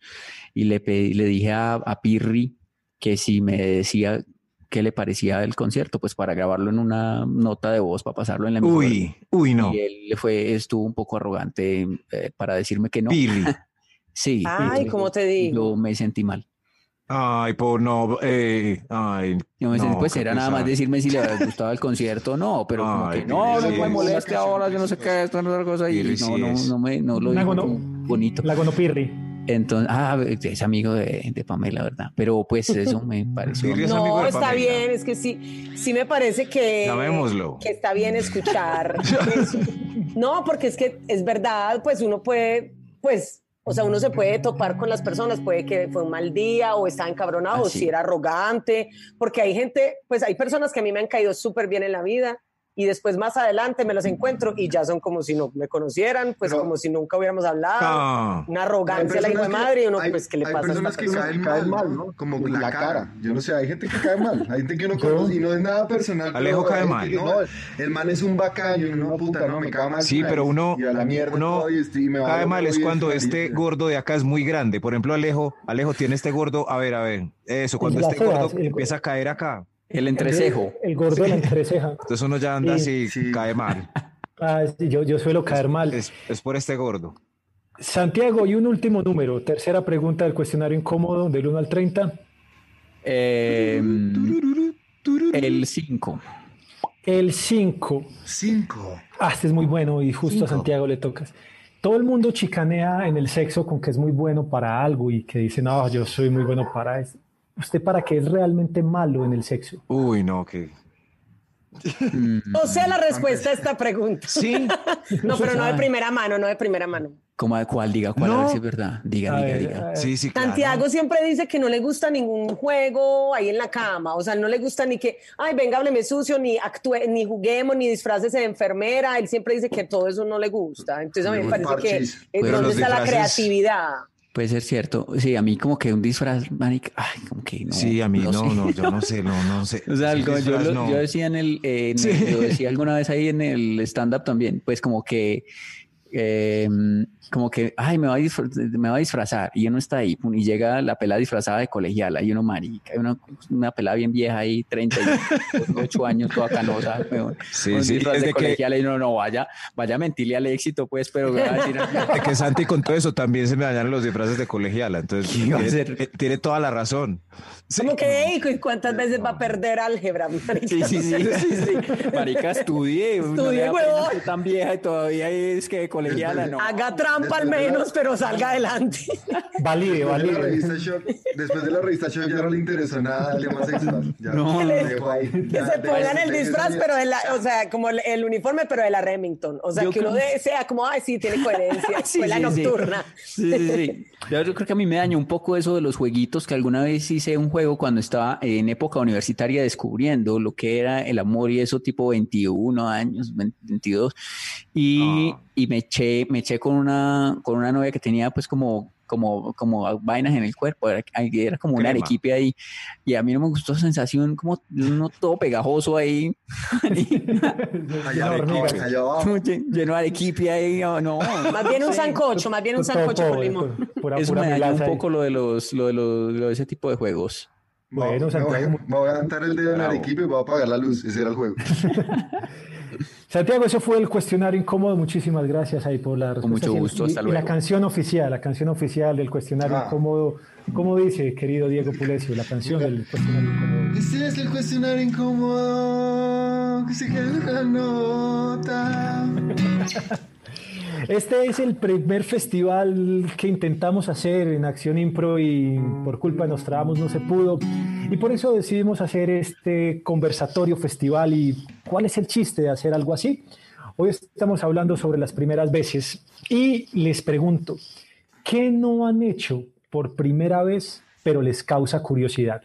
y le pedí, le dije a, a Pirri que si me decía qué le parecía el concierto, pues para grabarlo en una nota de voz para pasarlo en la emisora. Uy, uy, no. Y él le fue, estuvo un poco arrogante eh, para decirme que no. Pirri. Sí. Ay, y ¿cómo te digo? Yo me sentí mal. Ay, por no. Eh, ay. Yo me sentí, no, pues era nada más decirme si le había gustado el concierto o no, pero como Ay, que no, no me moleste ahora, yo no sé qué, esta otra cosa, y no, sí no, no me, no lo como bonito. La Gonopirri. Entonces, ah, es amigo de, de Pamela, ¿verdad? Pero pues eso me pareció. Pirri es No, está bien, es que sí, sí me parece que, que está bien escuchar. No, porque es que es verdad, pues uno puede, pues, o sea, uno se puede topar con las personas, puede que fue un mal día o estaba encabronado Ah, o sí. si era arrogante, porque hay gente, pues hay personas que a mí me han caído súper bien en la vida y después más adelante me los encuentro y ya son como si no me conocieran, pues Pero- como si nunca hubiéramos hablado. Ah, Una Hay arrogancia la hijo de madre y uno, hay- pues, ¿qué le hay pasa a esta personas que persona? caen mal, ¿no? Como la, cara. Yo no sé, hay gente que cae mal. Hay gente que uno conoce y no es nada personal. Alejo cae hay mal. que, No, el man es un bacán y uno, puta, no, me cae mal. Sí, pero uno, Y a la mierda uno todo y estoy- y me va cae mal es cuando este gordo de acá es muy grande. Por ejemplo, Alejo, Alejo tiene este gordo, a ver, a ver, eso, cuando este gordo empieza a caer acá, El entrecejo. El, el gordo de la entreceja. entonces uno ya anda Sí, así, sí. cae mal. Ah, sí, yo, yo suelo caer mal. Es, es por este gordo. Santiago, y un último número. Tercera pregunta del cuestionario incómodo del 1 al 30. Eh, el 5. El 5. Cinco. Ah, este es muy bueno y justo a. Santiago le tocas. Todo el mundo chicanea en el sexo con que es muy bueno para algo y que dice, no, yo soy muy bueno para eso. ¿Usted para qué es realmente malo en el sexo? Uy, no, que... No sé la respuesta a esta pregunta. Sí. No, pero no de primera mano, no de primera mano. ¿Cómo de cuál? Diga cuál, a ver No. si es verdad. Diga, A diga, ver, diga. Sí, sí, claro. Santiago siempre dice que no le gusta ningún juego ahí en la cama, o sea, no le gusta ni que, ay, venga, hábleme sucio, ni actúe, ni juguemos, ni disfraces de enfermera, él siempre dice que todo eso no le gusta, entonces a mí me parece que es Pero donde está la creatividad. Puede ser cierto. Sí, a mí como que un disfraz, marica, ay, como que no. Sí, a mí no, sé. no, yo no sé, no, no sé. O sea, algo- yo, lo- no. yo decía en el, eh, en Sí. el- yo decía alguna vez ahí en el stand-up también, pues como que, eh, como que, ay, me va, a me va a disfrazar y uno está ahí y llega la pelada disfrazada de colegiala y uno marica, y una, una pelada bien vieja ahí, 38 años, toda canosa, weón, Sí, un sí, disfraz de que- colegiala y no, no, vaya, vaya a mentirle al éxito, pues, pero va a decir, De que Santi con todo eso también se me dañaron los disfraces de colegiala, entonces ¿Qué iba a tiene, tiene toda la razón. Sí. Como que, "Ey, ¿cu- ¿cuántas veces va a perder álgebra? marica? Sí, sí, sí, sí, sí. Marica, no da pena huevón. ser tan vieja y todavía es que de colegiala, no. Haga trampa al la- menos, pero salga adelante. Valide, Después de la valide. Shock, después de la revista Shock ya no le interesó nada el tema sexual. Ya, No, dejó ahí. Que Ya, se pongan el disfraz, pero de la, o sea, como el, el uniforme, pero de la Remington. O sea, Yo que uno creo- de, sea como, ay, sí, tiene coherencia. Escuela sí, sí. nocturna. Sí, sí, sí. Yo, yo creo que a mí me dañó un poco eso de los jueguitos, que alguna vez hice un juego cuando estaba en época universitaria descubriendo lo que era el amor y eso tipo 21 años, 22. Y, Ah. Y me eché, me eché con una, con una novia que tenía pues como, como, como vainas en el cuerpo, era, era como una Crema. arequipe ahí. Y a mí no me gustó esa sensación como uno todo pegajoso ahí. Lleno de arequipe ahí, no, no. Más bien un sancocho, más bien un sancocho con limón. Pura, Eso pura me dañó un ahí. poco lo de los, lo de los, lo de ese tipo de juegos. Bueno, me, voy, Santiago. me voy a levantar el dedo en equipo y voy a apagar la luz. Ese era el juego. Santiago, eso fue el cuestionario incómodo. Muchísimas gracias ahí por la respuesta. mucho Y el- gusto, y- hasta y la luego. canción oficial, la canción oficial del cuestionario Ah. incómodo. ¿Cómo dice, querido Diego Pulecio, la canción del cuestionario incómodo? Este es el cuestionario incómodo. Que se queda en la nota. Este es el primer festival que intentamos hacer en Acción Impro y por culpa de Nostradamus no se pudo. Y por eso decidimos hacer este conversatorio festival. ¿Y cuál es el chiste de hacer algo así? Hoy estamos hablando sobre las primeras veces y les pregunto, ¿qué no han hecho por primera vez pero les causa curiosidad?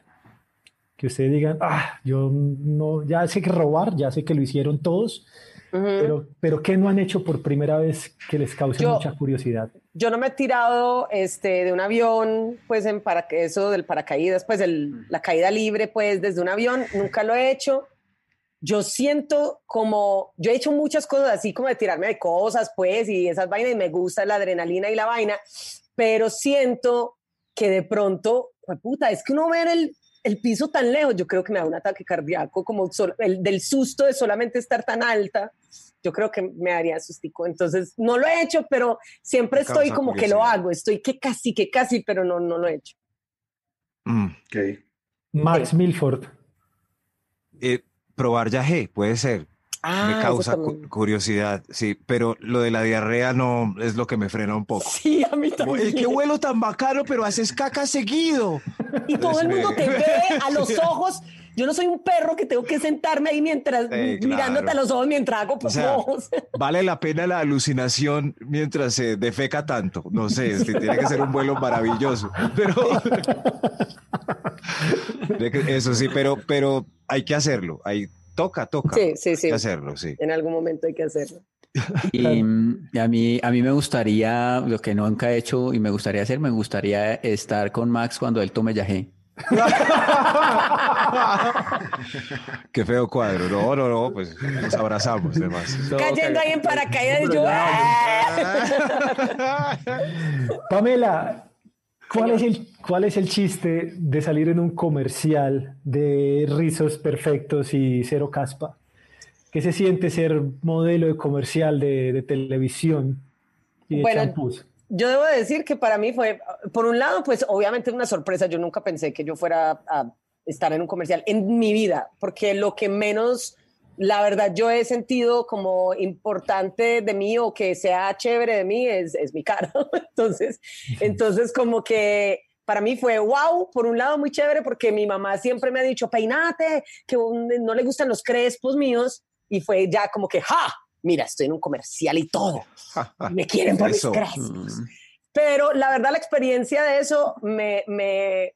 Que ustedes digan, ah, yo no, ya sé que robar, ya sé que lo hicieron todos, Pero, pero ¿qué no han hecho por primera vez que les cause Yo- mucha curiosidad? Yo no me he tirado este, de un avión, pues en para, eso del paracaídas, pues el- la caída libre, pues desde un avión, nunca lo he hecho. Yo siento como, yo he hecho muchas cosas así como de tirarme de cosas, pues, y esas vainas, y me gusta la adrenalina y la vaina, pero siento que de pronto, pues puta, es que uno ver el, el piso tan lejos, yo creo que me da un ataque cardíaco, como sol- el, del susto de solamente estar tan alta, yo creo que me daría sustico. Entonces, no lo he hecho, pero siempre estoy como que lo hago, estoy que casi, que casi, pero no, no lo he hecho. Mm. Ok. Max Milford. Eh, probar yagé, puede ser. Ah, me eso causa cu- curiosidad, sí, pero lo de la diarrea no es lo que me frena un poco. Sí, a mí también. Es que vuelo tan bacano, pero haces caca seguido. Y todo el mundo te ve a los ojos. Yo no soy un perro que tengo que sentarme ahí mientras, mirándote a los ojos mientras hago O sea, popos. Vale la pena la alucinación mientras se defeca tanto. No sé, tiene que ser un vuelo maravilloso. Pero eso sí, pero, pero hay que hacerlo. Ahí toca, toca. Sí, sí, sí. Hay que hacerlo, sí. En algún momento hay que hacerlo. Y a mí, a mí me gustaría, lo que nunca he hecho y me gustaría hacer, me gustaría estar con Max cuando él tome yagé. Qué feo cuadro. No, no, no, pues nos abrazamos, además. Cayendo ahí en paracaídas yo. ¡ah! Pamela, ¿cuál es, el, ¿cuál es el chiste de salir en un comercial de rizos perfectos y cero caspa? ¿Qué se siente ser modelo de comercial de, de televisión y de Bueno, champús? Yo debo decir que para mí fue, por un lado, pues obviamente una sorpresa. Yo nunca pensé que yo fuera a estar en un comercial en mi vida, porque lo que menos, la verdad, yo he sentido como importante de mí o que sea chévere de mí es, es mi cara. Entonces, entonces como que para mí fue wow, por un lado muy chévere, porque mi mamá siempre me ha dicho, peinate, que no le gustan los crespos míos, y fue ya como que, ¡ja! Mira, estoy en un comercial y todo. Me quieren por Eso. mis crespos. Mm. Pero la verdad, la experiencia de eso me, me-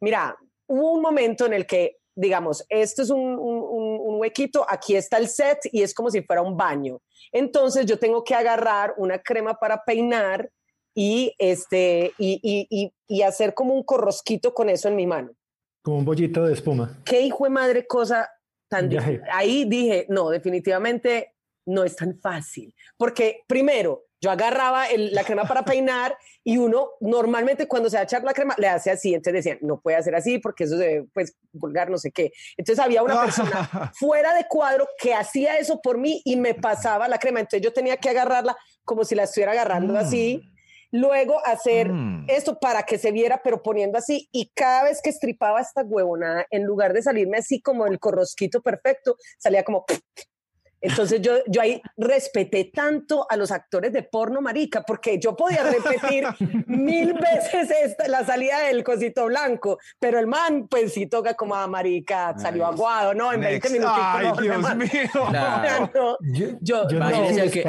Mira, hubo un momento en el que, digamos, esto es un, un- un- huequito, aquí está el set y es como si fuera un baño. Entonces yo tengo que agarrar una crema para peinar y, este, y, y- y- y hacer como un corrosquito con eso en mi mano. Como un bollito de espuma. Qué hijo de madre cosa tan difícil. Ahí dije, no, definitivamente no es tan fácil. Porque primero, yo agarraba el- la crema para peinar y uno normalmente cuando se va a echar la crema le hace así. Entonces decían, no puede hacer así porque eso se pues vulgar, no sé qué. Entonces había una persona fuera de cuadro que hacía eso por mí y me pasaba la crema. Entonces yo tenía que agarrarla como si la estuviera agarrando así. Luego hacer Mm. esto para que se viera, pero poniendo así. Y cada vez que estripaba esta huevonada, en lugar de salirme así como el corrosquito perfecto, salía como... Entonces yo, yo ahí respeté tanto a los actores de porno marica, porque yo podía repetir mil veces esta, la salida del cosito blanco, pero el man pues sí toca como a marica, salió aguado, ¿no? En 20 Next. minutos. Ay, no, Dios mío. No, Yo, yo- yo no al que-.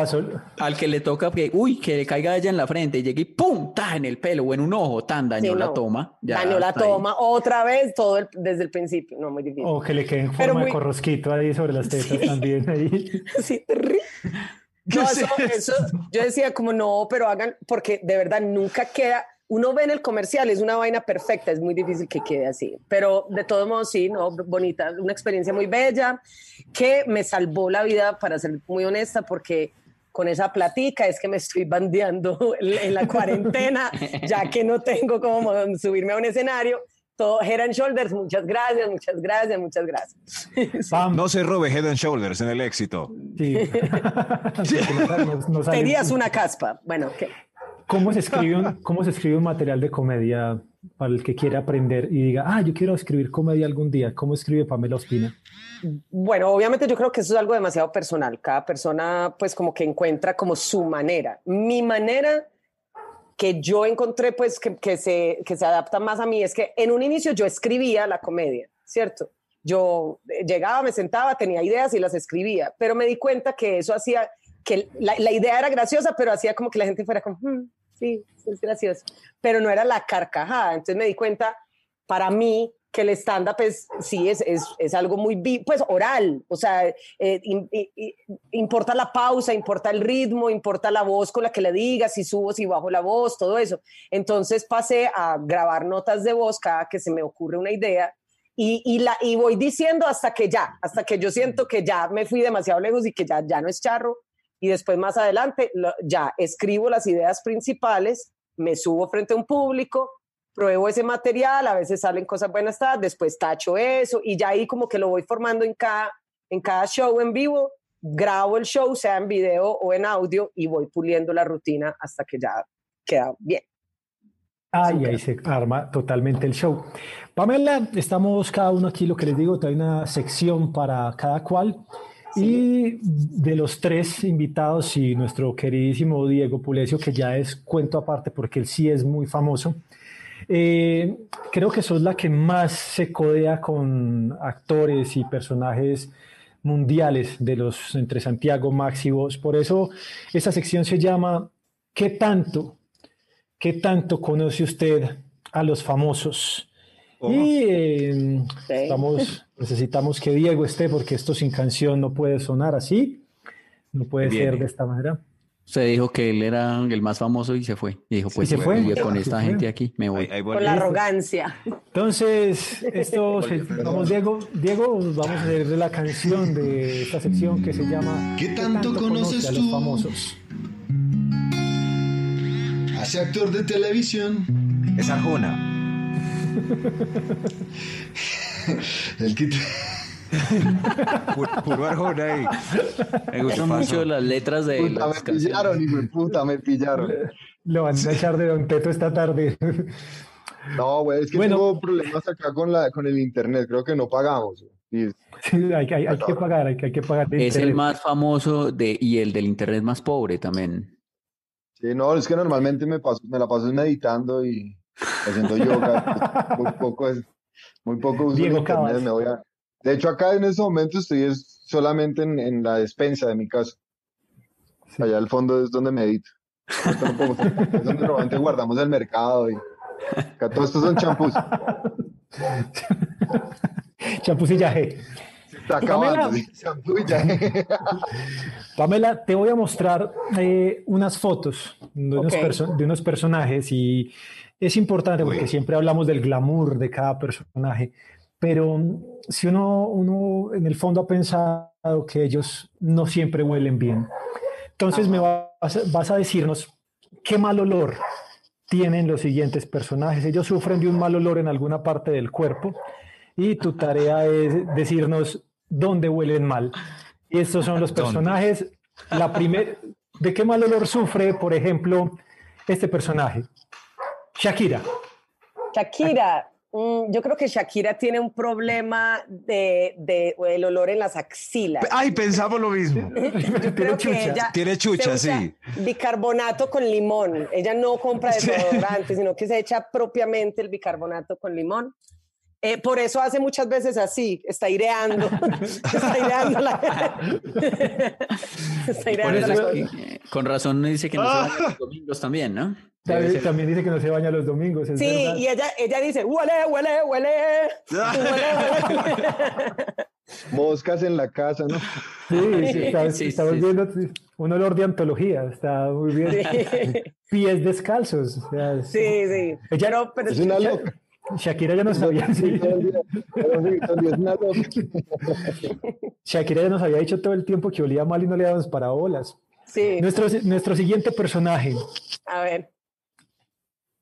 Al que le toca que, uy, que le caiga ella en la frente y llegue y ¡pum! ¡ta! en el pelo o en un ojo, tan dañó Sí, la no. toma. ya dañó la ahí. toma otra vez, todo el- desde el principio. No, muy difícil. O que le quede en forma de corrosquito ahí sobre las tetas también. Ahí. No, eso, eso, yo decía como no, pero hagan, porque de verdad nunca queda, uno ve en el comercial, es una vaina perfecta, es muy difícil que quede así, pero de todos modos sí, no, bonita, una experiencia muy bella, que me salvó la vida, para ser muy honesta, porque con esa platica es que me estoy bandeando en la cuarentena, ya que no tengo como subirme a un escenario. Todo Head and Shoulders, muchas gracias, muchas gracias, muchas gracias. Pam, No se robe Head and Shoulders en el éxito. sí. Sale- Tenías una caspa. Bueno, ¿qué? ¿Cómo se, escribe un, ¿Cómo se escribe un material de comedia para el que quiera aprender y diga, ah, yo quiero escribir comedia algún día? ¿Cómo escribe Pamela Ospina? Bueno, obviamente yo creo que eso es algo demasiado personal. Cada persona pues como que encuentra como su manera. Mi manera que yo encontré pues que, se, que se adapta más a mí es que en un inicio yo escribía la comedia, ¿cierto? Yo eh, llegaba, me sentaba, tenía ideas y las escribía, pero me di cuenta que eso hacía, que la, idea era graciosa, pero hacía como que la gente fuera como, "Mm, sí, es gracioso, pero no era la carcajada. Entonces me di cuenta, para mí, que el stand-up es, sí, es, es, es algo muy, pues, oral, o sea, eh, importa la pausa, importa el ritmo, importa la voz con la que le digas, si subo, si bajo la voz, todo eso. Entonces pasé a grabar notas de voz cada que se me ocurre una idea y, y, la, y voy diciendo hasta que ya, hasta que yo siento que ya me fui demasiado lejos y que ya, ya no es charro. Y después más adelante ya escribo las ideas principales, me subo frente a un público, pruebo ese material, a veces salen cosas buenas, después tacho eso y ya ahí como que lo voy formando en cada, en cada show en vivo, grabo el show, sea en video o en audio y voy puliendo la rutina hasta que ya queda bien. Ay, ahí se arma totalmente el show. Pamela, estamos cada uno aquí, lo que les digo, hay una sección para cada cual. Y de los tres invitados y nuestro queridísimo Diego Pulecio, que ya es cuento aparte porque él sí es muy famoso, eh, creo que sos la que más se codea con actores y personajes mundiales de los entre Santiago, Max y vos. Por eso esta sección se llama ¿Qué tanto? ¿Qué tanto conoce usted a los famosos? Y eh, Sí. estamos, necesitamos que Diego esté porque esto sin canción no puede sonar así, no puede ser de esta manera. Se dijo que él era el más famoso y se fue. Y dijo, pues se fue. yo con Se esta fue. gente aquí me voy. Ahí- ahí Con la arrogancia. Entonces, esto, se- vamos Diego, Diego, vamos a hacer la canción de esta sección que se llama ¿Qué tanto conoces conoce a los tú? famosos? A ese actor de televisión, Es Arjona. el que... Puro, puro Arjona ahí. Me gustan mucho las letras de Puta, las me canciones. pillaron, hijo de puta, me pillaron. Lo van a echar de Don Teto esta tarde. No, güey, es que Bueno. tengo problemas acá con, la, con el internet, creo que no pagamos. Sí, hay, hay- hay que pagar, hay, que- hay que pagar. Es el más famoso de, y el del internet más pobre también. Sí, no, es que normalmente me, paso, me la paso meditando y haciendo yoga. muy poco es, muy poco uso el Diego internet. Cabas. Me voy a... De hecho, acá en este momento estoy es solamente en, en la despensa de mi casa. Allá al fondo es donde medito. Es donde normalmente guardamos el mercado y acá todos estos son champús. Champús y yaje. Está Pamela. acabando. sí, champú y ya. Pamela, te voy a mostrar eh, unas fotos de unos, de unos personajes y es importante porque Uy. siempre hablamos del glamour de cada personaje, pero mm, si uno, uno en el fondo ha pensado que ellos no siempre huelen bien, entonces me vas, a- vas a decirnos qué mal olor tienen los siguientes personajes. Ellos sufren de un mal olor en alguna parte del cuerpo y tu tarea es decirnos dónde huelen mal. Y estos son los ¿Dónde? personajes. La primer, ¿De qué mal olor sufre, por ejemplo, este personaje? Shakira. Shakira, yo creo que Shakira tiene un problema de, de el olor en las axilas. Ay, pensamos lo mismo. Que chucha. Tiene chucha, sí. Bicarbonato con limón. Ella no compra desodorante, sino que se echa propiamente el bicarbonato con limón. Eh, por eso hace muchas veces así, está aireando, está aireando la... está Por aireando eso la es que, eh, con razón dice que no se baña los domingos también, ¿no? También, dice que no se baña los domingos. es Sí, verdad. y ella, ella dice, huele, huele, huele, huele, huele. Moscas en la casa, ¿no? Sí, sí, está- Sí, estamos sí. viendo un olor de antología, está muy bien. Pies descalzos. o sea, es- Sí, sí. Ella- Pero, pero Es una loca. Shakira ya nos había, loca. Shakira ya nos había dicho todo el tiempo que olía mal y no le dábamos para bolas. sí. Nuestro, nuestro siguiente personaje, A ver.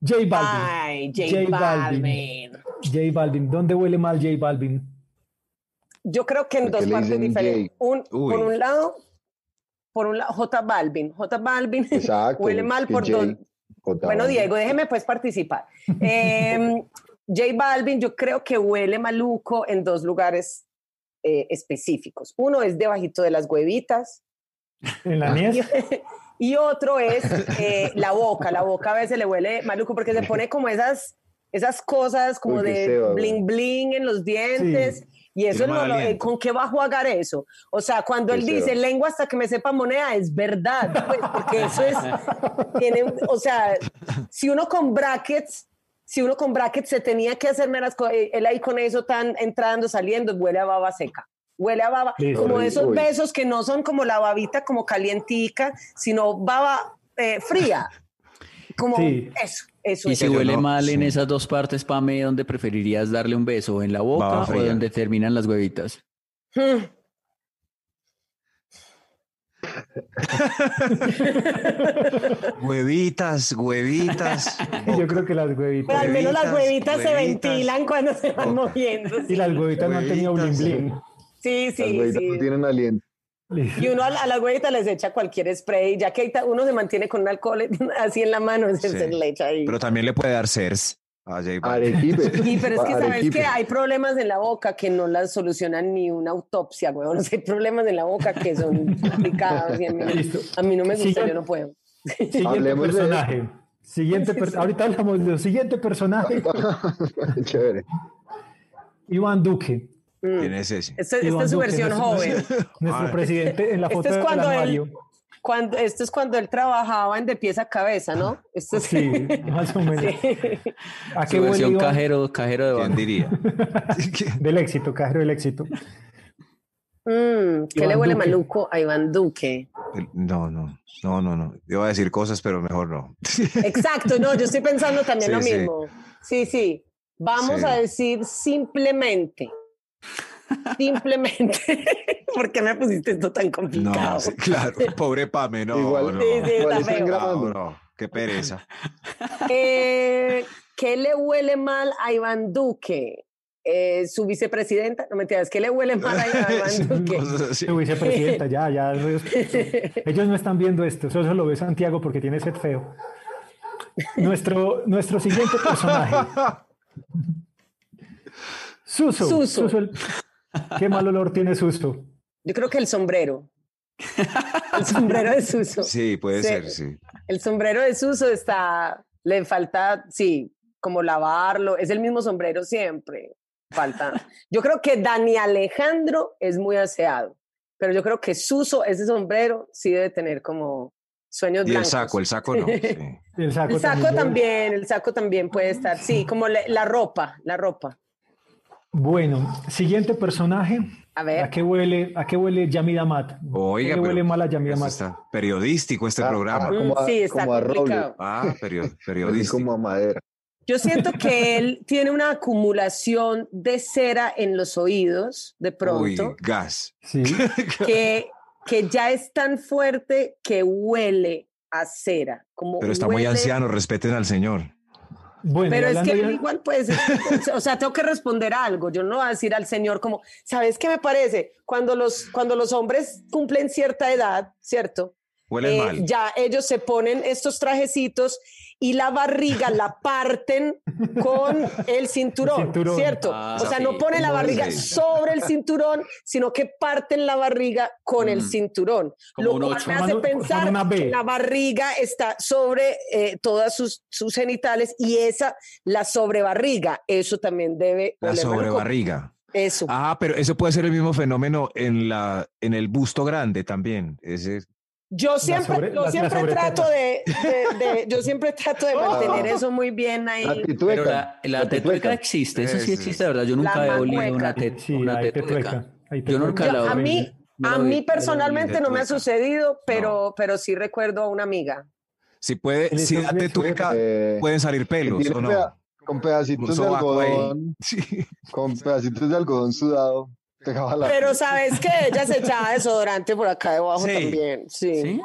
J Balvin. Ay, J, J Balvin. Balvin. J Balvin. ¿Dónde huele mal J Balvin? Yo creo que en ¿Por qué dos partes diferentes. Un, por un lado, por un lado, J Balvin. J Balvin Exacto. huele mal por Jay- dos. J Bueno. Diego, déjeme pues participar. Eh, J Balvin, yo creo que huele maluco en dos lugares eh, específicos. Uno es debajito de las huevitas En la y, niez. y otro es eh, la boca. La boca a veces le huele maluco porque se pone como esas, esas cosas como Uy, de seba, bling bling en los dientes. Y eso no lo- eh. ¿con qué va a jugar eso? O sea, cuando él dice lengua hasta que me sepa moneda, es verdad, pues, porque eso es, tiene, o sea, si uno con brackets, si uno con brackets se tenía que hacer meras cosas, él ahí con eso tan entrando, saliendo, huele a baba seca. Huele a baba, Listo. como Uy, esos uy. besos que no son como la babita como calientica, sino baba eh, fría. Como Sí. eso, eso Y es. si huele no, mal en esas dos partes, Pame, ¿dónde preferirías darle un beso? ¿En la boca o donde terminan las huevitas? Hmm. Huevitas, huevitas. Yo creo que las huevitas. Pero al menos las Huevitas, huevitas se ventilan cuando se van moviendo. Y las huevitas no han tenido bling bling. Sí, Las sí, huevitas sí. no tienen aliento. Y uno a, la- a las huevitas les echa cualquier spray, ya que uno se mantiene con un alcohol así en la mano, se, Sí. se le echa ahí. Pero también le puede dar CERS. Arequipe. Y pero es que sabes Arequipe. que hay problemas en la boca que no las solucionan ni una autopsia, güey. hay problemas en la boca que son complicados y a mí, a mí no me gusta, yo no puedo. Siguiente Hablemos de personaje. Siguiente per- Ahorita hablamos de siguiente personaje. Chévere. Iván Duque, Mm. ¿Quién es ese? Este- Esta es su Duque, versión nuestro- joven. nuestro Ay. presidente en la foto Este es del cuando él. Cuando, esto es cuando él trabajaba en de pies a cabeza, ¿no? Esto es, Sí, más o menos. ¿A qué Su versión cajero, cajero de ¿Quién banco. diría? Del éxito, cajero del éxito. Mm, ¿Qué Iván le huele Duque. maluco a Iván Duque? No, no, no, no, no. Iba a decir cosas, pero mejor no. Exacto, no, yo estoy pensando también Sí, lo sí. mismo. Sí, sí. Vamos Sí. a decir simplemente. Simplemente. ¿Por qué me pusiste esto tan complicado? No, sí, claro. Pobre Pame, no. Igual- no. Sí, sí, Igual está están grabando. No, no, qué pereza. Eh, ¿Qué le huele mal a Iván Duque? Eh, su vicepresidenta, no me entiendes, ¿qué le huele mal a Iván Duque? Su vicepresidenta, ya, ya. Ellos no están viendo esto, solo lo ve Santiago porque tiene sed feo. Nuestro, nuestro siguiente personaje. Suso. Suso. Suso, el- ¿Qué mal olor tiene Suso? Yo creo que el sombrero. El sombrero de Suso. Sí, puede Sí. ser, sí. El sombrero de Suso está, le falta, sí, como lavarlo, es el mismo sombrero siempre. Falta. Yo creo que Dani Alejandro es muy aseado, pero yo creo que Suso, ese sombrero, sí debe tener como sueños Y el blancos. saco, el saco no. sí. El saco, El saco debe- también, el saco también puede estar, sí, como la, la ropa, la ropa. Bueno, siguiente personaje. A ver. ¿A qué huele, a qué huele Yamida Mat? Oiga, ¿A qué huele mal a Yamida Mat? está periodístico este Ah, programa. ah, como a- sí, está como a roble. complicado. Ah, perio- Así periodístico. como a madera. Yo siento que él tiene una acumulación de cera en los oídos, de Uy, pronto. gas. Sí. que, que ya es tan fuerte que huele a cera. Como Pero está muy huele- anciano, respeten al señor. Bueno, Pero es que igual pues, o sea, tengo que responder algo. Yo no voy a decir al señor como, ¿sabes qué me parece? Cuando los, cuando los hombres cumplen cierta edad, ¿cierto? Huelen eh, mal. ya ellos se ponen estos trajecitos y la barriga la parten con el cinturón, El cinturón. ¿cierto? Ah, o sea, sí. no ponen la barriga dice. sobre el cinturón, sino que parten la barriga con el Mm. cinturón. Como lo cual me hace pensar que la barriga está sobre eh, todas sus, sus genitales y esa, la sobrebarriga, eso también debe La sobrebarriga. Eso. Ah, pero eso puede ser el mismo fenómeno en la en el busto grande también. Ese Yo siempre, sobre- yo la- siempre trato de, de- de- yo siempre trato de mantener eso muy bien ahí. La Pero titueca. la, la La tetueca tetueca. existe, eso sí existe, verdad. Yo nunca La he olido una, tet- Sí, una hay tetueca. Yo nunca tetueca. la Yo- a olí. mí, No a mí olí. personalmente no me ha sucedido, pero, pero sí recuerdo a una amiga. si puede, si da tetueca, Eh, pueden salir pelos o no. peda- con pedacitos de algodón, Sí. con pedacitos de algodón sudado, la Pero sabes que ella se echaba desodorante por acá debajo Sí. también. Sí. ¿Sí?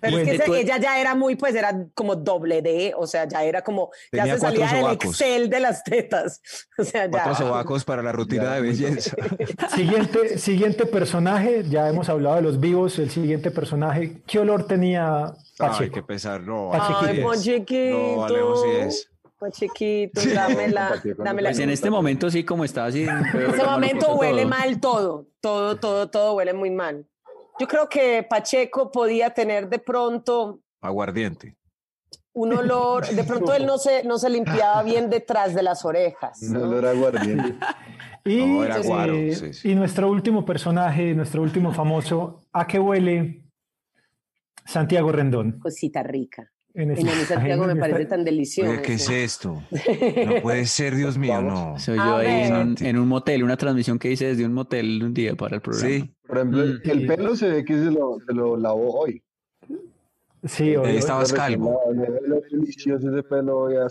Pero es que ella ya era muy, pues era como doble D, o sea, ya era como, ya Tenía se cuatro salía del sobacos. Excel de las tetas. O sea, Cuatro ya. sobacos para la rutina Ya. de belleza. Siguiente, siguiente personaje, ya hemos hablado de los vivos, el siguiente personaje, ¿qué olor tenía Ay, Pacheco? qué pesar. No, Pachequito. Ay. Pachequito. No, Alejo sí es. Pachequito, dámela, Pacheco, no dámela. Pues en este momento sí, como está así. En ese momento huele mal todo, todo, todo, todo huele muy mal. Yo creo que Pacheco podía tener de pronto Aguardiente. un olor, de pronto él no se, no se limpiaba bien detrás de las orejas. Un ¿no? olor aguardiente. Y, No, era guaro, eh, sí, sí. y nuestro último personaje, nuestro último famoso, ¿a qué huele Santiago Rendón? Cosita rica. En mi Santiago me parece tan delicioso. Oye, ¿qué es esto? No puede ser, Dios mío, no. Soy yo ahí en un, en un motel, una transmisión que hice desde un motel un día para el programa. Sí, Por ejemplo, Mm. el pelo se ve que se lo, se lo lavó hoy. Sí. Ahí estabas calvo. delicioso ese pelo hoy a.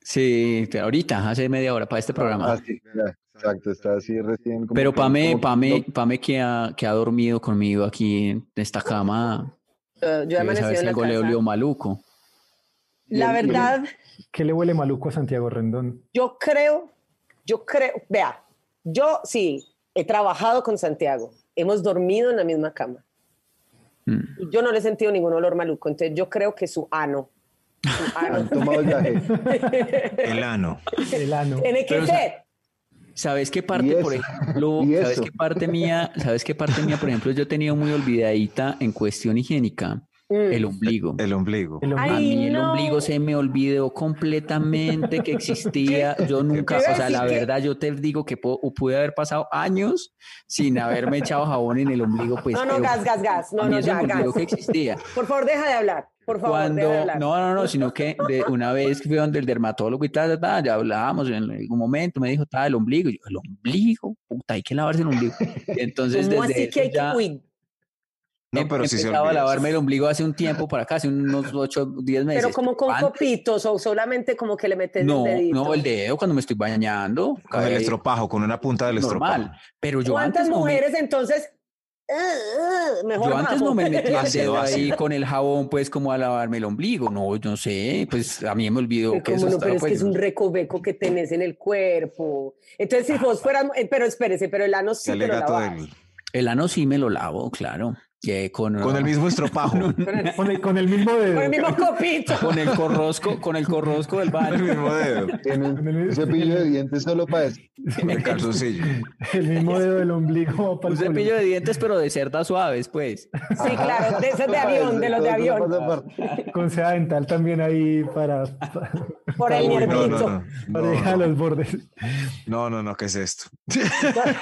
Sí, ahorita, hace media hora para este programa. Ah, sí, mira, exacto, está así recién. como Pero Pame, como- Pame, Pame que ha, que ha dormido conmigo aquí en esta cama, Eh, Yo he amanecido en si la algo le casa. olió maluco. La verdad, ¿Qué le huele maluco a Santiago Rendón? yo creo, yo creo, vea, yo sí he trabajado con Santiago, hemos dormido en la misma cama. Mm. Y yo no le he sentido ningún olor maluco, entonces yo creo que su ano. Su ano. Han tomado viaje. El ano. El ano. Tiene que Pero, ser. ¿Sabes qué parte, por ejemplo, sabes qué parte mía, sabes qué parte mía, por ejemplo, yo he tenido muy olvidadita en cuestión higiénica. El ombligo. El ombligo. El A ombligo. Ay, mí el no. ombligo se me olvidó completamente que existía. Yo nunca, o sea, la que- verdad, yo te digo que puedo- pude haber pasado años sin haberme echado jabón en el ombligo. Pues, No, no, pero gas, gas, gas. a No, mí no, ya, me olvidó gas. que existía. Por favor, deja de hablar. Por favor, Cuando, deja de hablar. no, no, no, sino que de una vez fui donde el dermatólogo y tal, tal, tal, ya hablábamos en algún momento, me dijo, tal, el ombligo. Y yo, el ombligo, puta, hay que lavarse el ombligo. Y entonces, ¿Cómo desde así que hay ya que No, em- pero sí se a lavarme el ombligo hace un tiempo para acá, hace unos 8, 10 meses. Pero como con Antes- copitos o solamente como que le metes No, el dedito. no, el dedo cuando me estoy bañando. Con el estropajo, con una punta del estropajo. Pero yo ¿Cuántas antes no me- mujeres entonces? ah, ah, mejor Yo antes no me metía el dedo ahí con el jabón, pues, como a lavarme el ombligo. No, yo no sé, pues a mí me olvidó Pero que eso no, estaba, pero es que pues, es un recoveco que tenés en el cuerpo. Entonces, si vos fueras, eh, pero espérese, pero el ano sí El te lo lavas. del- El ano sí me lo lavo, claro. Que con, Con el mismo estropajo. Con el, con el mismo dedo. Con el mismo copito. con el corrosco, con el corrosco del Con el baño. mismo dedo. Un cepillo de dientes solo para eso. El calzoncillo. El mismo dedo del ombligo. para Un cepillo de dientes, pero de cerdas suaves, pues. Sí, claro, de esos de avión, de los de avión. Con seda dental también ahí para, para, Por el no, nervito. no, no. para No, llegar a los bordes. No, no, no, ¿qué es esto?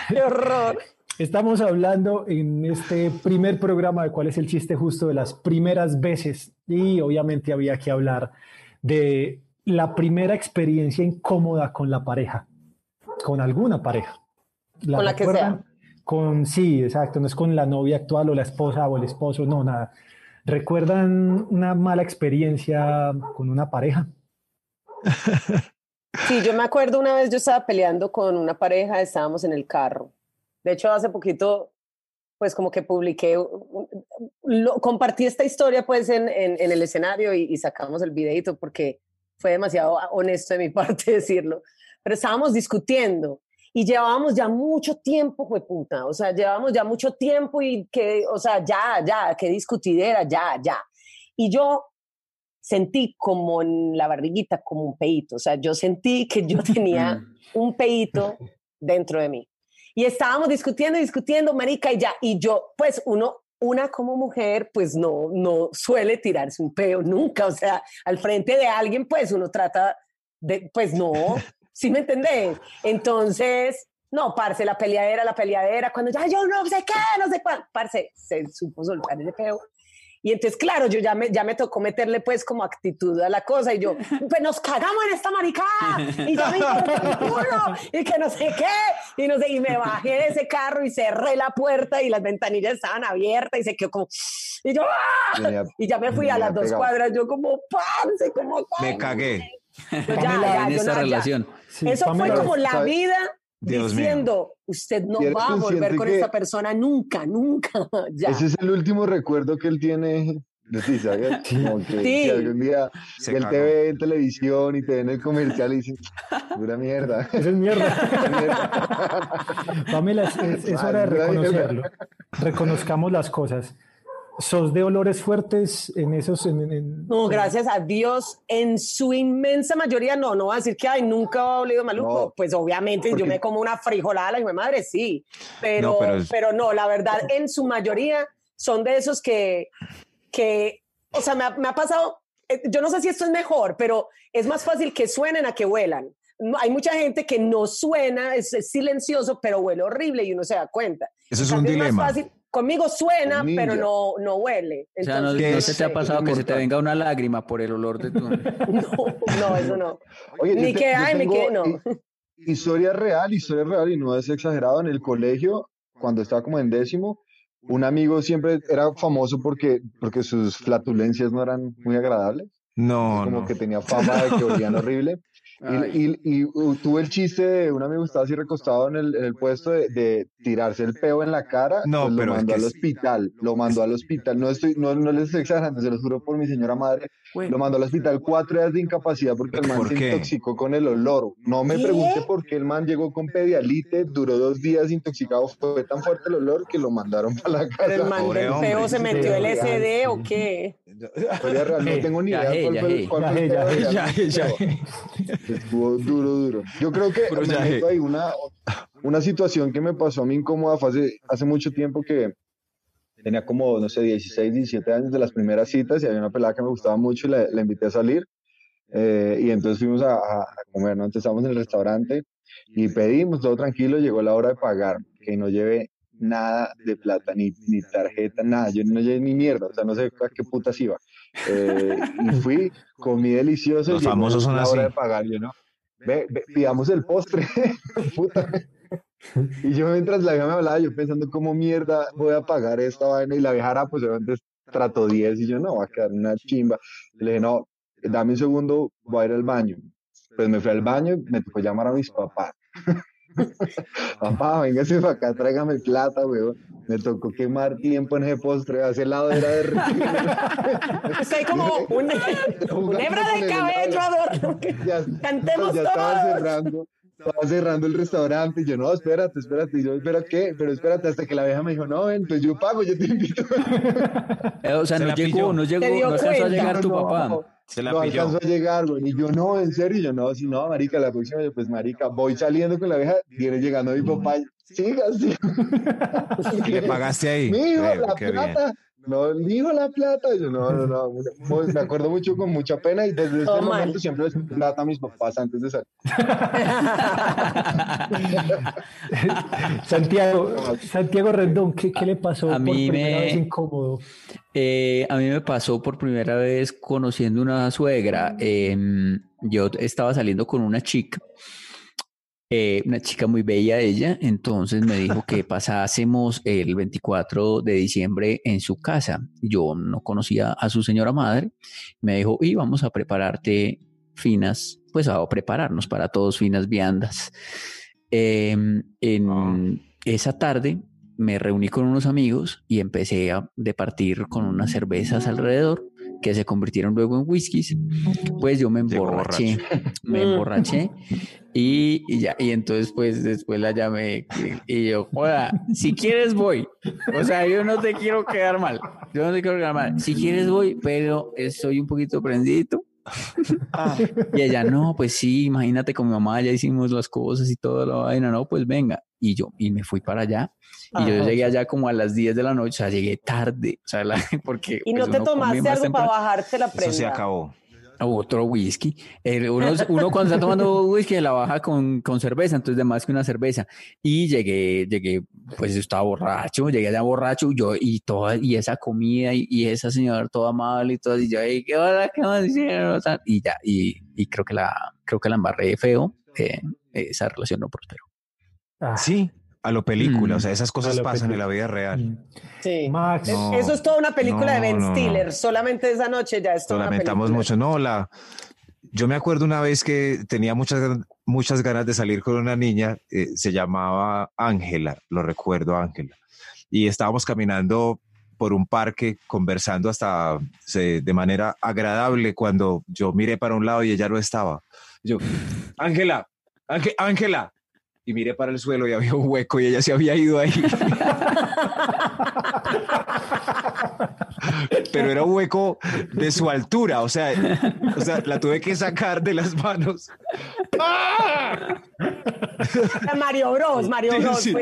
Qué horror. Estamos hablando en este primer programa de cuál es el chiste justo de las primeras veces y obviamente había que hablar de la primera experiencia incómoda con la pareja, con alguna pareja. Con la que recuerdan? Con, sí, exacto, no es con la novia actual o la esposa o el esposo, no, nada. ¿Recuerdan una mala experiencia con una pareja? Sí, yo me acuerdo una vez yo estaba peleando con una pareja, estábamos en el carro. De hecho, hace poquito, pues como que publiqué, lo, compartí esta historia pues en, en, en el escenario y, y sacamos el videito porque fue demasiado honesto de mi parte decirlo. Pero estábamos discutiendo y llevábamos ya mucho tiempo, fue puta, o sea, llevábamos ya mucho tiempo y que, o sea, ya, ya, qué discutidera, ya, ya. Y yo sentí como en la barriguita, como un peito, o sea, yo sentí que yo tenía un peito dentro de mí. Y estábamos discutiendo, discutiendo, marica, y ya, y yo, pues uno, una como mujer, pues no, no suele tirarse un peo nunca, o sea, al frente de alguien, pues uno trata de, pues no, ¿sí me entendés? Entonces, no, parce, la peleadera, la peleadera, cuando ya yo no sé qué, no sé cuál, parce, se supo soltar ese peo y entonces, claro, yo ya me, ya me tocó meterle pues como actitud a la cosa y yo, pues nos cagamos en esta maricada y yo me y que no sé qué. Y no sé, y me bajé de ese carro y cerré la puerta y las ventanillas estaban abiertas y se quedó como, y yo, ¡ah! y ya me fui a las dos cuadras, yo como, parce, como, me cagué. Pues ya, ya, en esta relación. Eso fue como la vida diciendo, usted no va a volver con esta persona nunca, nunca. ya. Ese es el último recuerdo que él tiene de ti, ¿sabes? Como que, sí. algún día él te ve en televisión y te ve en el comercial y dice, pura mierda. Eso es mierda. Pamela, es, es hora de reconocerlo. Reconozcamos las cosas. ¿Sos de olores fuertes en esos? En, no, gracias a Dios, en su inmensa mayoría no, no va a decir que ay, nunca he olido maluco. pues obviamente yo me como una frijolada, la mi madre sí, pero no, pero, pero, no, la verdad, en su mayoría son de esos que, que o sea, me ha, me ha pasado, eh, yo no sé si esto es mejor, pero es más fácil que suenen a que huelan hay mucha gente que no suena, es, silencioso, pero huele horrible y uno se da cuenta. Eso es un dilema. Conmigo suena, pero no, no huele. o sea, no, se te ha pasado que se te venga una lágrima por el olor de tu... no, no, eso no. ni que hay, ni que no. Historia real, historia real, y no es exagerado, en el colegio, cuando estaba como en décimo, un amigo siempre era famoso porque, porque sus flatulencias no eran muy agradables. No, como que tenía fama de que olían horrible. Y, y, tuve el chiste de un amigo estaba así recostado en el, en el puesto de, de, tirarse el peo en la cara. No, pues pero lo mandó al hospital. Lo mandó al hospital. No, estoy, no, no les estoy exagerando, se lo juro por mi señora madre. Lo mandó al hospital cuatro días de incapacidad porque el man se intoxicó con el olor. No me pregunte por qué el man llegó con pedialite, duró dos días intoxicado. Fue tan fuerte el olor que lo mandaron para la casa. ¿Pero el man del peo se metió el SD o qué? no tengo ni idea Estuvo duro, duro. Yo creo que hay una, una situación que me pasó a mí incómoda fue hace, hace mucho tiempo que tenía como, no sé, 16, 17 años de las primeras citas y había una pelada que me gustaba mucho y la, la invité a salir. Eh, y entonces fuimos a, a, comer, ¿no? Entonces estábamos en el restaurante y pedimos, todo tranquilo, llegó la hora de pagar, que no lleve nada de plata, ni, ni tarjeta, nada, yo no llevé ni mierda, o sea, no sé a qué putas iba. Eh, y fui, comí delicioso. Los famosos son así. Hora de pagar, yo no. Ve, ve, pidamos el postre, puta. Y yo mientras la vieja me hablaba, yo pensando cómo mierda voy a pagar esta vaina y la viejara pues obviamente trato 10 y yo no, va a quedar una chimba. Y le dije, no, dame un segundo, voy a ir al baño. Pues me fui al baño, me tocó llamar a mis papás. Papá, véngase para acá, tráigame plata, weón. Me tocó quemar tiempo en ese postre, hacer lado era de Estoy como un, hebra de cabello. Ya, Cantemos ya estaba cerrando. Estaba cerrando el restaurante y yo, no, espérate, espérate. Y yo, ¿espera qué? Pero espérate, hasta que la vieja me dijo, no, ven, pues yo pago, yo te invito. Eh, o sea, no llegó, no llegó, no alcanzó a llegar tu papá. Se la no pilló. alcanzó a llegar, güey. Y yo, no, en serio, yo, no, si no, marica, la próxima, yo, pues, marica, voy saliendo con la vieja, viene llegando mi papá, siga, siga. ¿Y le pagaste ahí? Mi hijo, Veo, la qué plata. bien. No, hijo, la plata. Y yo, no, no, no. Muy- Me acuerdo mucho con mucha pena y desde ese mal. momento siempre les plata a mis papás antes de salir. Santiago, Santiago Rendón, ¿qué, qué le pasó A por mí primera me- vez incómodo? Eh, a mí me pasó por primera vez conociendo una suegra. Em, yo estaba saliendo con una chica, eh, una chica muy bella ella, entonces me dijo que pasásemos el 24 de diciembre en su casa. Yo no conocía a su señora madre, me dijo, y vamos a prepararte finas, pues a prepararnos para todos finas viandas. Em, en esa tarde me reuní con unos amigos y empecé a departir con unas cervezas alrededor que se convirtieron luego en whiskies. Pues yo me emborraché, me Mm. emborraché Y, y ya, y entonces pues después la llamé y, y yo, hola, si quieres voy. O sea, yo no te quiero quedar mal. Yo no te quiero quedar mal. Si quieres voy, pero estoy un poquito Y ella, no, pues sí, imagínate con mi mamá ya hicimos las cosas y todo la vaina, no, pues venga. Y yo, y me fui para allá. Y yo llegué allá como a las 10 de la noche, o sea, llegué tarde, o sea, la- porque... Y pues, no te tomaste algo temprano. para bajarte la prenda. Eso se acabó. Otro whisky. Uno, uno cuando está tomando whisky la baja con, con cerveza, entonces de más que una cerveza. Y llegué, llegué, pues estaba borracho, llegué allá borracho, yo y toda, y esa comida, y, y esa señora toda amable y todo, y yo, "Ey, ¿qué hola, qué más hicieron?" Y ya, y, y creo que la, creo que la embarré feo, eh, esa relación no prosperó. Ah, Sí, a lo película. Mm. O sea, esas cosas A lo pasan en película. la vida real. mm. Sí. Max, No, Eso es toda una película de no, Ben no, no. Stiller. Solamente esa noche ya es Lo toda una lamentamos película. mucho. No, la. Yo me acuerdo una vez que tenía muchas, muchas ganas de salir con una niña, eh, se llamaba Ángela, lo recuerdo, Ángela. Y estábamos caminando por un parque conversando hasta se- de manera agradable cuando yo miré para un lado y ella no estaba. Yo, Ángela, Ángel- Ángela. Y miré para el suelo y había un hueco y ella se había ido ahí. Pero era un hueco de su altura, o sea, o sea, la tuve que sacar de las manos. ¡Ah! Mario Bros, Mario Sí, Bros. sí.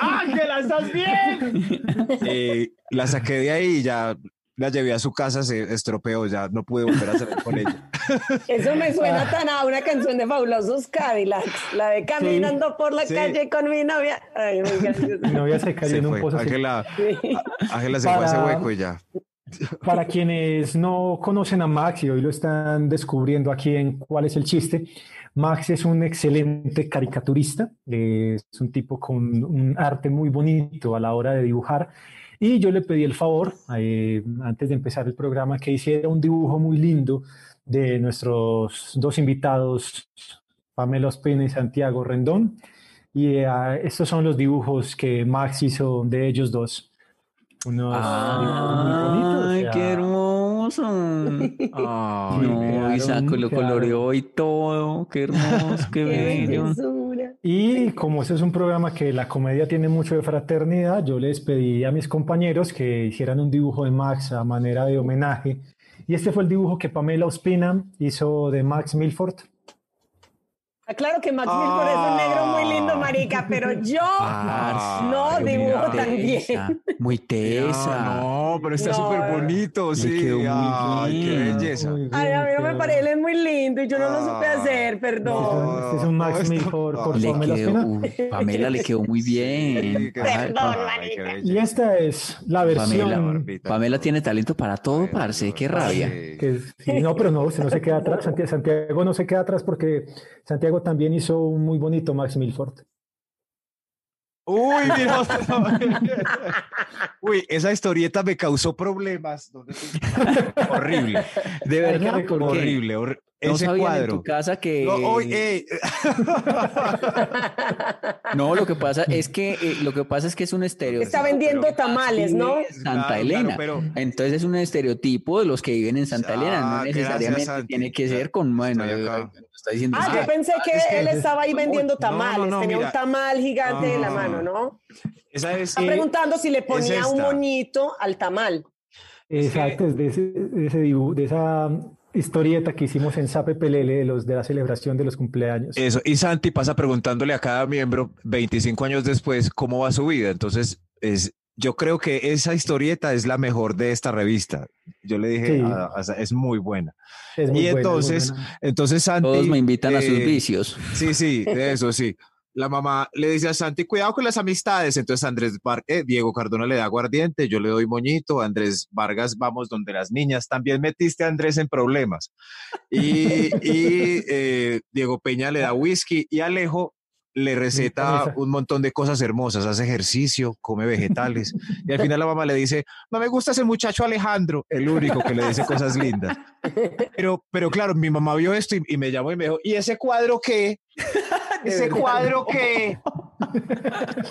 ¡Ángela, estás bien! Eh, la saqué de ahí y ya la llevé a su casa, se estropeó, ya no pude volver a salir con ella. Eso me suena tan a una canción de Fabulosos Cadillacs, la de Caminando por la Sí. calle con mi novia. Ay, mi novia se cayó Se en un fue. pozo. Ángela, Sí. Ángela se fue a ese Para- hueco y ya. Para quienes no conocen a Max y hoy lo están descubriendo aquí en cuál es el chiste, Max es un excelente caricaturista, es un tipo con un arte muy bonito a la hora de dibujar y yo le pedí el favor, eh, antes de empezar el programa, que hiciera un dibujo muy lindo de nuestros dos invitados, Pamela Ospina y Santiago Rendón. Y eh, estos son los dibujos que Max hizo de ellos dos. Unos dibujos muy bonitos. o ¡Ay, sea, qué hermoso! Ay, no, Isaco lo coloreó y todo. Qué hermoso, Qué bello. Y como este es un programa que la comedia tiene mucho de fraternidad, yo les pedí a mis compañeros que hicieran un dibujo de Max a manera de homenaje. Y este fue el dibujo que Pamela Ospina hizo de Max Milford. Ah, Claro que Max Milford es un negro muy lindo, marica, pero yo no dibujo mira. tan bien. Muy tesa. No, pero está No. súper bonito, sí. quedó muy Ay, qué bien. belleza. Muy Ay, a mí no me parece, él es muy lindo y yo no lo supe Ah. hacer, perdón. Este es un Max No, esto- Milford por Le Pamela quedó, Pamela le quedó muy bien. Perdón, marica. Y esta es la versión Pamela. Pamela tiene talento para todo, parce. Qué rabia. Sí. que sí, no, pero no, usted no se queda atrás. Santi- Santiago no se queda atrás porque Santiago también hizo un muy bonito Max Milford. Uy, mira. Uy, esa historieta me causó problemas. Horrible. De verdad, recordar. ¿por qué? Horrible. No Ese sabían en cuadro. tu casa que... No, hoy, eh, No, lo que pasa es que eh, lo que pasa es que es un estereotipo. Está vendiendo pero tamales, ¿no? Santa Claro, Elena. claro, pero- Entonces es un estereotipo de los que viven en Santa Ah, Elena. No gracias, necesariamente tiene que ser con, bueno, está diciendo Ah, yo pensé que es que- él estaba ahí vendiendo No, no, tamales, no, tenía mira. un tamal gigante en la Ah. mano, ¿no? esa es. Está preguntando si le ponía un moñito al tamal. Exacto, es de, ese, de, ese dibu- de esa historieta que hicimos en Sape Pelele de, los, de la celebración de los cumpleaños. Eso, y Santi pasa preguntándole a cada miembro 25 años después cómo va su vida. Entonces, es, yo creo que esa historieta es la mejor de esta revista. Yo le dije, Sí. a- a- es muy buena. Es muy y buena, es muy entonces, buena. entonces Santi. Todos me invitan a sus eh, vicios. Sí, sí, de eso sí. La mamá le dice a Santi, cuidado con las amistades. Entonces Andrés Var- eh, Diego Cardona le da aguardiente, yo le doy moñito, Andrés Vargas vamos donde las niñas. También metiste a Andrés en problemas. Y, y, eh, Diego Peña le da whisky y Alejo le receta un montón de cosas hermosas, hace ejercicio, come vegetales. Y al final la mamá le dice, no me gusta ese muchacho Alejandro, el único que le dice cosas lindas. Pero, pero claro, mi mamá vio esto y, y me llamó y me dijo, ¿y ese cuadro qué? ¿Ese cuadro qué?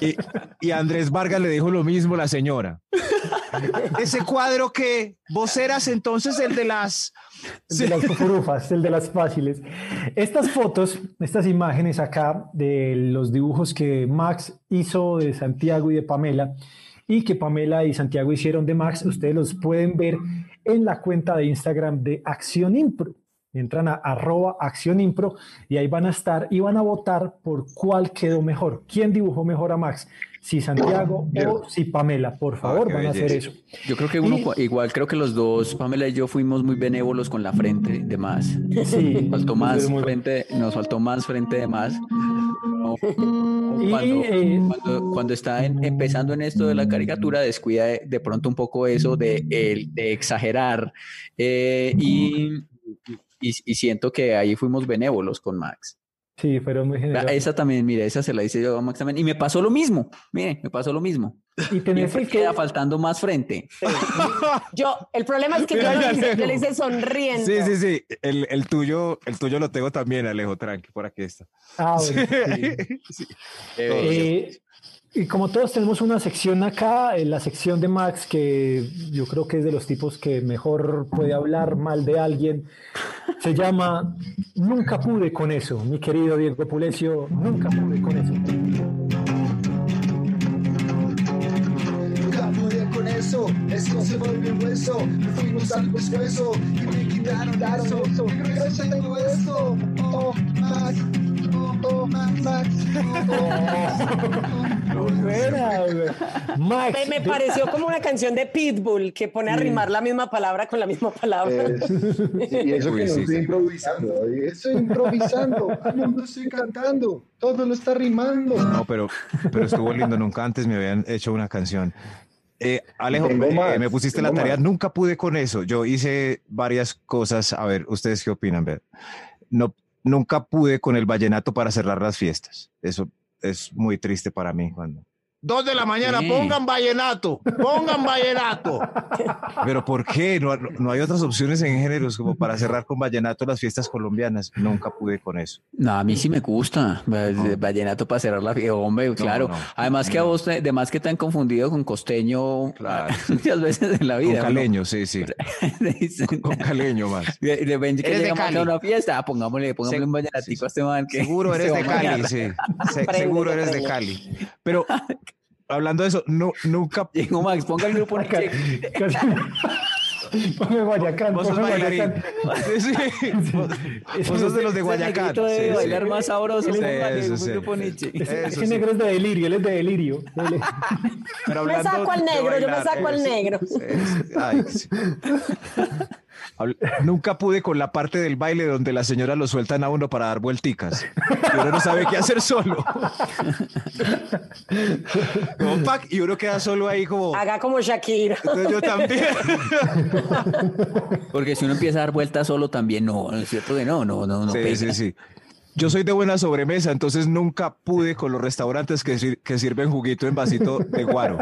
Y, y Andrés Vargas le dijo lo mismo la señora. Ese cuadro que vos eras entonces el de las... El de las furufas, el de las fáciles. Estas fotos, estas imágenes acá de los dibujos que Max hizo de Santiago y de Pamela y que Pamela y Santiago hicieron de Max, ustedes los pueden ver en la cuenta de Instagram de Acción Impro. Entran a arroba Acción Impro y ahí van a estar y van a votar por cuál quedó mejor. ¿Quién dibujó mejor a Max? Si Santiago o si Pamela. Por favor, qué van a hacer eso. Yo creo que uno, Y- igual creo que los dos, Pamela y yo fuimos muy benévolos con la frente de más. Sí, Nos faltó más muy- frente, nos faltó más frente de más. No, Y, Cuando, eh, cuando, cuando está en- empezando en esto de la caricatura, descuida de, de pronto un poco eso de, el- de exagerar. eh, y, y, y siento que ahí fuimos benévolos con Max. Sí, fueron muy La- generosos. Esa también, mire, esa se la hice yo a Max también. Y me pasó lo mismo. Mire, me pasó lo mismo. Y tenés el que... queda faltando más frente. Yo, el problema es que yo lo hice, yo lo hice sonriendo. Sí, sí, sí. El, el tuyo, el tuyo lo tengo también, Alejo, tranqui, por aquí está. Ah, bueno, sí. Sí. Eh, y como todos tenemos una sección acá, en la sección de Max, que yo creo que es de los tipos que mejor puede hablar mal de alguien, se llama Nunca pude con eso, mi querido Diego Pulecio, nunca pude con eso. Nunca pude con eso, eso se volvió hueso. Me fuimos al pescuezo y me quitaron eso. Yo creo que eso tengo eso. Oh, Max. Oh, Buena. Max, Me, pareció como una canción de Pitbull que pone a rimar la misma palabra con la misma palabra. Es- y eso Uy, que no sí, estoy sí. improvisando. Estoy improvisando. No, no estoy cantando. Todo lo está rimando. No, pero, pero estuvo lindo. Nunca antes me habían hecho una canción. Eh, Alejo, Tengo me, pusiste la tarea. más. Nunca pude con eso. Yo hice varias cosas. A ver, ¿ustedes qué opinan? Ver, no, nunca pude con el vallenato para cerrar las fiestas. Eso es muy triste para mí cuando. Dos de la mañana, Sí. pongan vallenato, pongan vallenato. Pero ¿por qué? No, no- hay otras opciones en géneros como para cerrar con vallenato las fiestas colombianas. Nunca pude con eso. No, a mí sí me gusta. Va- Vallenato para cerrar la fiesta. Hombre, claro. no, Además que a vos, además que te han confundido con costeño Claro. muchas veces en la Con vida. ¿no? caleño, sí, sí. Le Con caleño más. de, de repente que Eres de llegamos Cali. a una fiesta, ah, pongámosle, pongámosle un vallenatico sí, a este man que Seguro se eres de. Cali, sí. Se- seguro eres de. Cali. Pero hablando de eso, no, nunca. Llegó Max, ponga el grupo Acá- Nietzsche. casi- Ponme Guayacán, Vos sos ponme bailarín. Guayacán. Sí, sí. Vos, vos sos de los de Guayacán. negrito debe Sí, sí. bailar más sabroso. Sí, eso un sí. grupo Nietzsche. Ese, Eso ese sí. negro es de delirio, él es de delirio. Pero Me hablando saco al de negro, yo me saco al eh, negro. sí, sí. Ay, sí. Habl- Nunca pude con la parte del baile donde las señoras lo sueltan a uno para dar vuelticas. Y uno no sabe qué hacer solo. Y uno queda solo ahí como. Haga como Shakira. Entonces yo también. Porque si uno empieza a dar vueltas solo también, no, es cierto que no, no, no, no Sí, pega. sí, sí. Yo soy de buena sobremesa, entonces nunca pude con los restaurantes que, sir- que sirven juguito en vasito de guaro.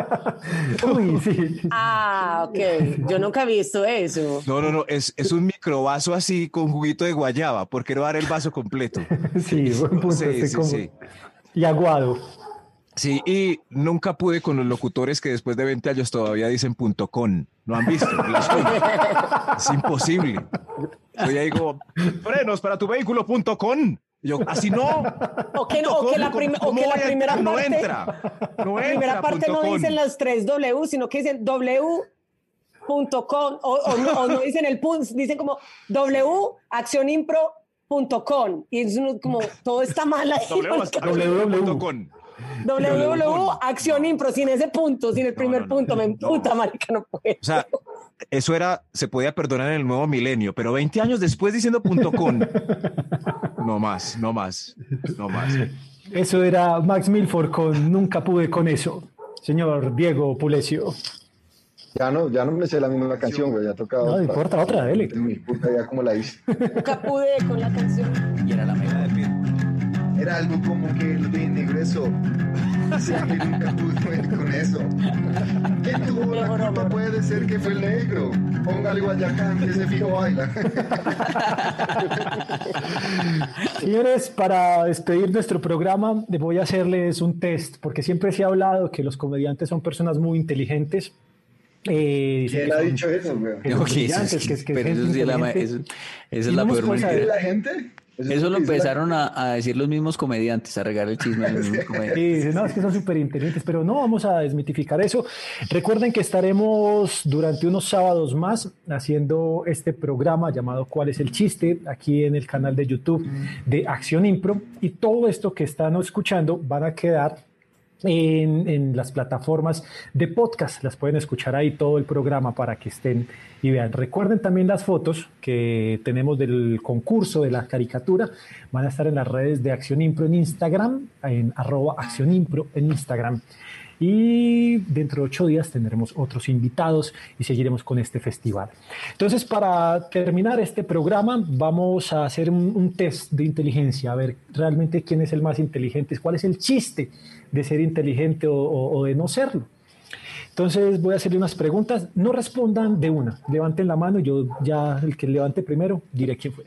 Uy, sí. Ah, ok. Yo nunca he visto eso. No, no, no, es, es un microvaso así con juguito de guayaba, porque no dar el vaso completo. Sí, buen punto. Sí, este sí, sí. Y aguado. Sí, y nunca pude con los locutores que después de 20 años todavía dicen punto con. ¿No han visto? Es imposible. Soy ahí como, frenos para tu vehículo punto con. Yo, así no. O que, no- o que la, prim- o ¿Cómo que la primera entrar? parte, No entra. No la primera entra, parte no dicen las tres W, sino que dicen W.com o, o no, o no dicen el punto, dicen como W accionimpro.com y es uno como todo está mal ahí. W, porque- punto con. www accionimpro sin ese punto, sin el primer no, no, punto, me no. emputa, marica, no puedo. O sea, eso era, se podía perdonar en el nuevo milenio, pero 20 años después diciendo punto com. No más, no más, no más. Eso era Max Milford con Nunca pude con eso. Señor Diego Pulecio. Ya no, ya no me sé la misma canción, güey. Ya tocaba. No otra. importa, otra, dele. Mi puta, ya como la hice. Nunca pude con la canción. Y era la mega de. Era algo como que lo tiene grueso. que nunca pude con eso. ¿Quién tuvo la culpa? Puede ser que fue el negro. Póngale Guayacán, que ese fijo baila. Señores, para despedir nuestro programa, voy a hacerles un test, porque siempre se ha hablado que los comediantes son personas muy inteligentes. Eh, ¿Quién ha dicho eso, esa es la peor hemos ¿Dice mentira. la gente? Es Eso lo la- empezaron a, a decir los mismos comediantes, a regar el chisme a los mismos comediantes. Sí, dicen, no, es que son súper inteligentes, pero no vamos a desmitificar eso. Recuerden que estaremos durante unos sábados más haciendo este programa llamado ¿Cuál es el chiste? aquí en el canal de YouTube de Acción Impro y todo esto que están escuchando van a quedar en, las plataformas de podcast. Las pueden escuchar ahí todo el programa para que estén y vean. Recuerden también las fotos que tenemos del concurso de la caricatura. Van a estar en las redes de Acción Impro en Instagram, en arroba Acción Impro en Instagram. Y dentro de ocho días tendremos otros invitados y seguiremos con este festival. Entonces, para terminar este programa, vamos a hacer un, test de inteligencia, a ver realmente quién es el más inteligente, cuál es el chiste de ser inteligente o, o- de no serlo. Entonces voy a hacerle unas preguntas, no respondan de una, levanten la mano yo ya el que levante primero diré quién fue.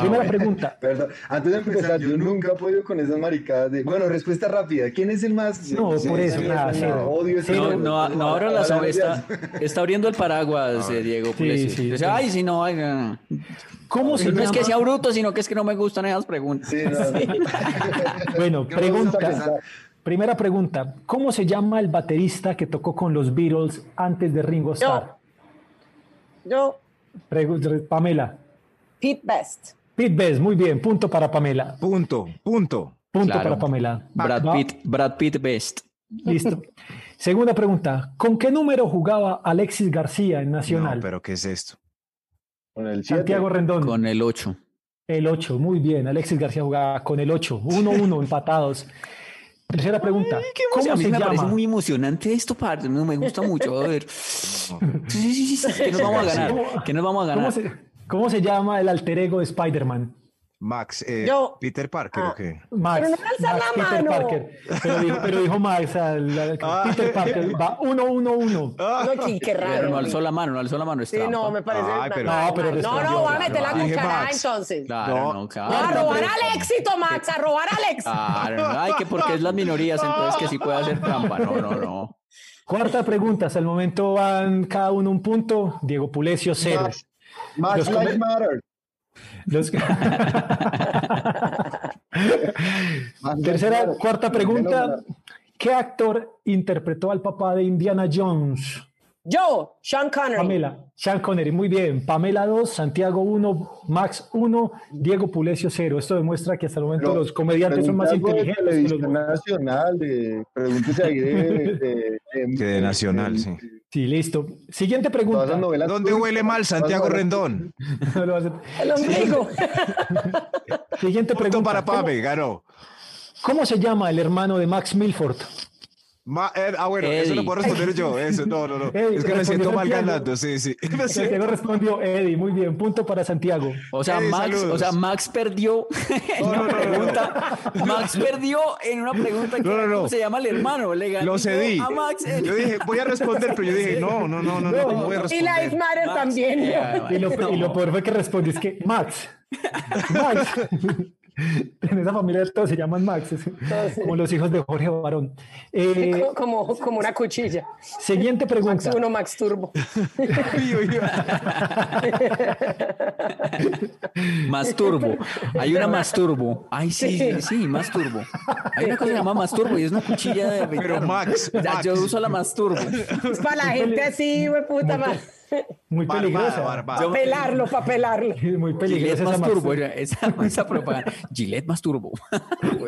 Primera pregunta, Perdón, antes de empezar, yo nunca he podido con esas maricadas de. Bueno, respuesta rápida. ¿Quién es el más.? No, por eso, nada. Odio ese No, no, no ahora la está, está abriendo el paraguas, eh, Diego. Sí, Dice, sí. Ay, si no, ay, no. ¿cómo se no es que llama? sea bruto, sino que es que no me gustan esas preguntas. Sí, no, no. Bueno, ¿Qué me gusta pregunta. Primera pregunta. ¿Cómo se llama el baterista que tocó con los Beatles antes de Ringo Starr? Yo, Pregu- Pamela. Pete Best. Pete Best, muy bien. Punto para Pamela. Punto, punto. Punto Claro. para Pamela. Brad ¿No? Pitt, Brad Pitt best. Listo. Segunda pregunta. ¿Con qué número jugaba Alexis García en No, Nacional? pero ¿qué es esto? Con el siete. Santiago Rendón. Con el 8. El 8, muy bien. Alexis García jugaba con el 8. 1-1, empatados. Tercera pregunta. ¿Cómo a mí se me parece llama? muy emocionante esto, parce. No, me gusta mucho. A ver. Sí, sí, sí, sí, que nos vamos a ganar. Que nos vamos a ¿Cómo ganar. se, cómo se llama el alter ego de Spider-Man? Max, eh, Yo- Peter Parker Ah. o qué? Max, Pero no Max la Peter mano. Parker. Pero dijo, pero dijo Max, al- al- Ah. Peter Parker. Va 1-1-1. No, sí, qué Pero raro. no alzó la mano, no alzó la mano. Es Sí, trampa. no, me parece. Ay, pero- No, pero no, respondió. no, voy a meter la Max. entonces. Claro, No. no, No, claro. a robar al éxito, Max, a robar al éxito. Claro, no, ay, que porque es las minorías, entonces que sí puede hacer trampa. No, no, no. Cuarta pregunta. Hasta el momento van cada uno un punto. Diego Pulesio, cero. Lives come- Matter. Los- Tercera, cuarta pregunta. ¿Qué actor interpretó al papá de Indiana Jones? Yo, Sean Connery. Pamela, Sean Connery, muy bien. Pamela 2, Santiago 1, Max 1, Diego Pulesio 0. Esto demuestra que hasta el momento Pero los comediantes son más de inteligentes que los nacional, de, pregúntese ahí de, de, Que de Nacional, sí. Sí, listo. Siguiente pregunta. ¿Dónde huele mal Santiago Rendón? No lo El ombligo. Siguiente Punto pregunta. para ¿Cómo, Pame, ganó. cómo se llama el hermano de Max Milford? Ma- eh, ah, bueno, eso Eddie. lo puedo responder yo. Eso, no, no, no. Eddie, es que me siento mal Santiago. ganando, sí, sí. Siento- Santiago respondió Eddie, muy bien. Punto para Santiago. O sea, Ey, Max, saludos. o sea, Max perdió en No, una no, no, no. pregunta. Max perdió en una pregunta que No, no, no. ¿cómo se llama el hermano. Le ganó Lo cedí. a Max. en- Yo dije, voy a responder, pero yo dije, no, no, no, no, no, ¿cómo voy a Y responder? Life Matter Max, también. eh, Y lo, y lo peor fue que respondió es que Max. Max. En esa familia todos se llaman Max, es como los hijos de Jorge Barón. Eh, Como, como, como una cuchilla. siguiente pregunta. Max 1, Max Turbo. Masturbo. Hay una masturbo. Ay, sí, sí, sí, masturbo. Hay una cosa que se llama masturbo y es una cuchilla de. Pero Max, yo uso la masturbo. Es para la gente así, güey, puta madre. Muy Barbada, peligrosa. barbada. Para pelarlo, para pelarlo. Muy Gillette peligrosa esa masturbo. Esa, esa propaganda. Gillette masturbo.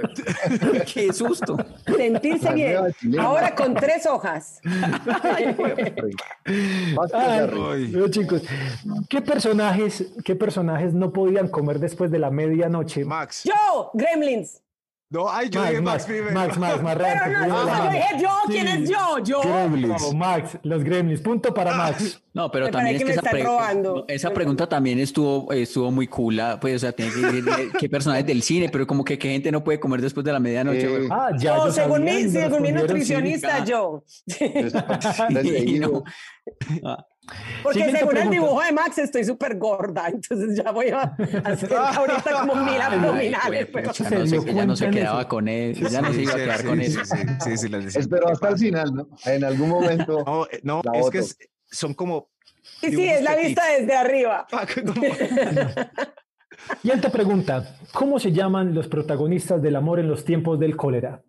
Qué susto. Sentirse bien. Ahora con tres hojas. Más Ay, Ay. pero chicos, ¿qué personajes, ¿qué personajes no podían comer después de la medianoche? Max. Yo, Gremlins. No, ay, yo Max, dije Max, Max, primero. Max, Max, Pero rápido, no, no, yo mano. dije yo, ¿quién Sí. es yo? Yo. Bravo, Max, los Gremlins. Punto para Max. No, pero Me también es que esa, pre- robando. esa pregunta también estuvo, estuvo muy cool. ah, Pues, o sea, tiene que decir eh, qué personajes del cine, pero como que qué gente no puede comer después de la medianoche. Eh. Ah, ya. No, según mi, según mi nutricionista, sí. yo. Desde no. Porque Siguiente según el dibujo de Max estoy súper gorda, entonces ya voy a hacer ahorita como mil abdominales. pero- Ya no, se, ya no se cuenta en quedaba eso. con él, ya no se iba a Sí, quedar sí, con sí, eso. Sí, sí, sí. Espero hasta el final, ¿no? En algún momento. No, eh, no, es voto. que es- son como. Y sí, dibujos es la petit. vista desde arriba. Siguiente pregunta. ¿Cómo se llaman los protagonistas del amor en los tiempos del cólera?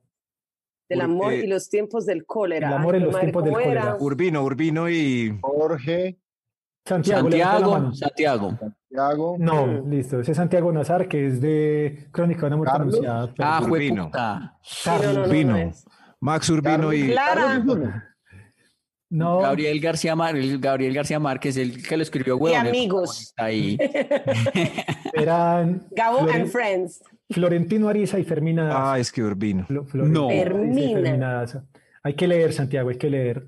Del amor eh, y los tiempos del cólera. el amor en los madre, tiempos del cólera. Urbino, Urbino y. Jorge, Santiago, Santiago. Santiago. Santiago. No, listo. Ese es Santiago Nazar, que es de Crónica de una muerte ¿Carlos? anunciada. Ah, Urbino. puta. Sí, no, no, no, no Urbino. Max Urbino Carlos. y. Clara. Carlos. No, Gabriel García Márquez, Gabriel García Márquez, el que lo escribió, huevón. el amigos. Ahí. eran Gabo and Friends. Florentino Ariza y Fermina Daza. Ah, es que Urbino. Florentino No. Fermina. Hay que leer, Santiago, hay que leer.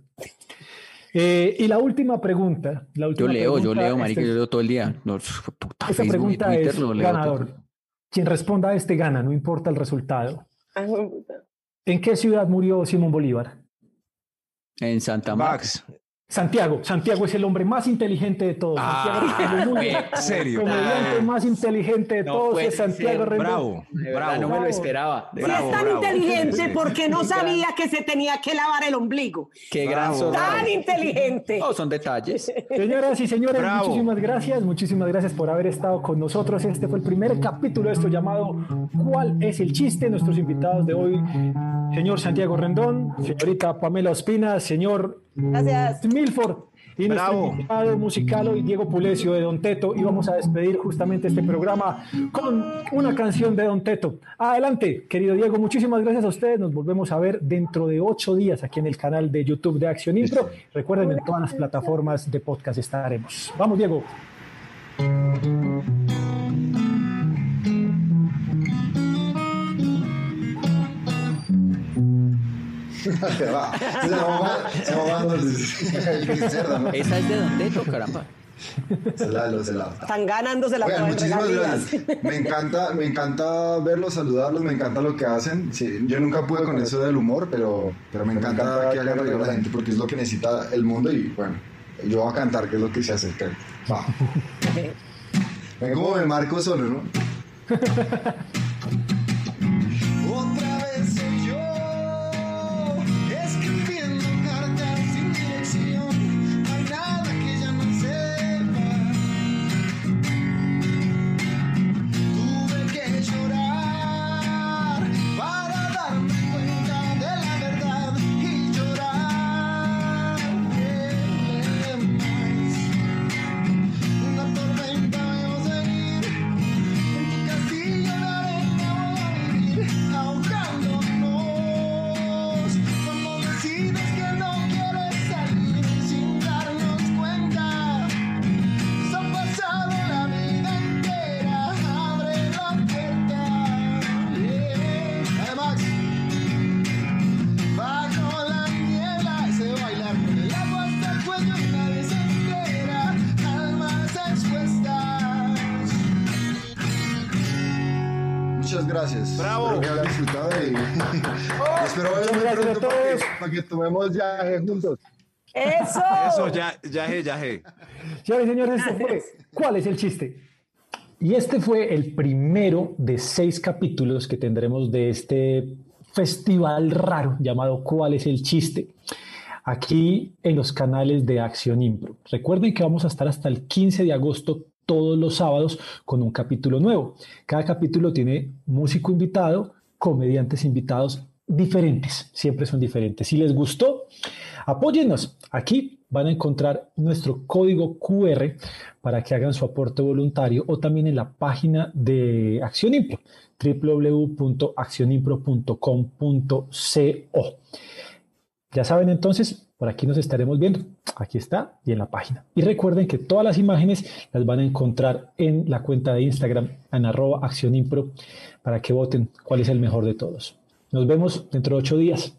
Eh, y la última pregunta. La Yo última leo, yo pregunta, leo, marica, este- yo leo todo el día. No, puta, Esta Facebook y pregunta Twitter es leo todo. ganador. Quien responda a este gana, no importa el resultado. Puta. ¿En qué ciudad murió Simón Bolívar? En Santa Marta. Max. Santiago. Santiago es el hombre más inteligente de todos. Ah, Santiago. En serio. El comediante más inteligente de No todos es Santiago. Rendón. Bravo. Bravo. no me lo esperaba. Si es tan bravo. inteligente, porque no sabía que se tenía que lavar el ombligo? Qué gran. Tan inteligente. No, son detalles. Señoras y señores, Bravo. muchísimas gracias, muchísimas gracias por haber estado con nosotros. Este fue el primer capítulo de esto llamado ¿Cuál es el chiste? Nuestros invitados de hoy, señor Santiago Rendón, señorita Pamela Ospina, señor Gracias. Milford y nuestro Bravo. invitado musical hoy, Diego Pulesio de Don Teto. Y vamos a despedir justamente este programa con una canción de Don Teto. Adelante, querido Diego, muchísimas gracias a ustedes. Nos volvemos a ver dentro de ocho días aquí en el canal de YouTube de Acción Impro. Recuerden, en todas las plataformas de podcast estaremos. Vamos, Diego. Esa es de Don Teto, caramba. Se la, lo- se la. Están ganándose la Oigan, muchísimas gracias. Me encanta, me encanta verlos, saludarlos, me encanta lo que hacen. Sí, yo nunca pude con eso del humor, pero, pero me encanta que hagan reír a la gente porque es lo que necesita el mundo y bueno, yo voy a cantar, que es lo que se hace. que- Va. Ven como me marco solo, ¿no? tomemos viaje juntos. Eso. Eso, ya, ya, ya, ya. Señores este fue ¿Cuál es el chiste? Y este fue el primero de seis capítulos que tendremos de este festival raro llamado ¿Cuál es el chiste? Aquí en los canales de Acción Impro. Recuerden que vamos a estar hasta el 15 de agosto todos los sábados con un capítulo nuevo. Cada capítulo tiene músico invitado, comediantes invitados diferentes, siempre son diferentes. Si les gustó, apóyennos. Aquí van a encontrar nuestro código QR para que hagan su aporte voluntario o también en la página de Acción Impro, www.accionimpro.com.co. Ya saben entonces, por aquí nos estaremos viendo. Aquí está y en la página. Y recuerden que todas las imágenes las van a encontrar en la cuenta de Instagram en arroba acción impro para que voten cuál es el mejor de todos. Nos vemos dentro de ocho días.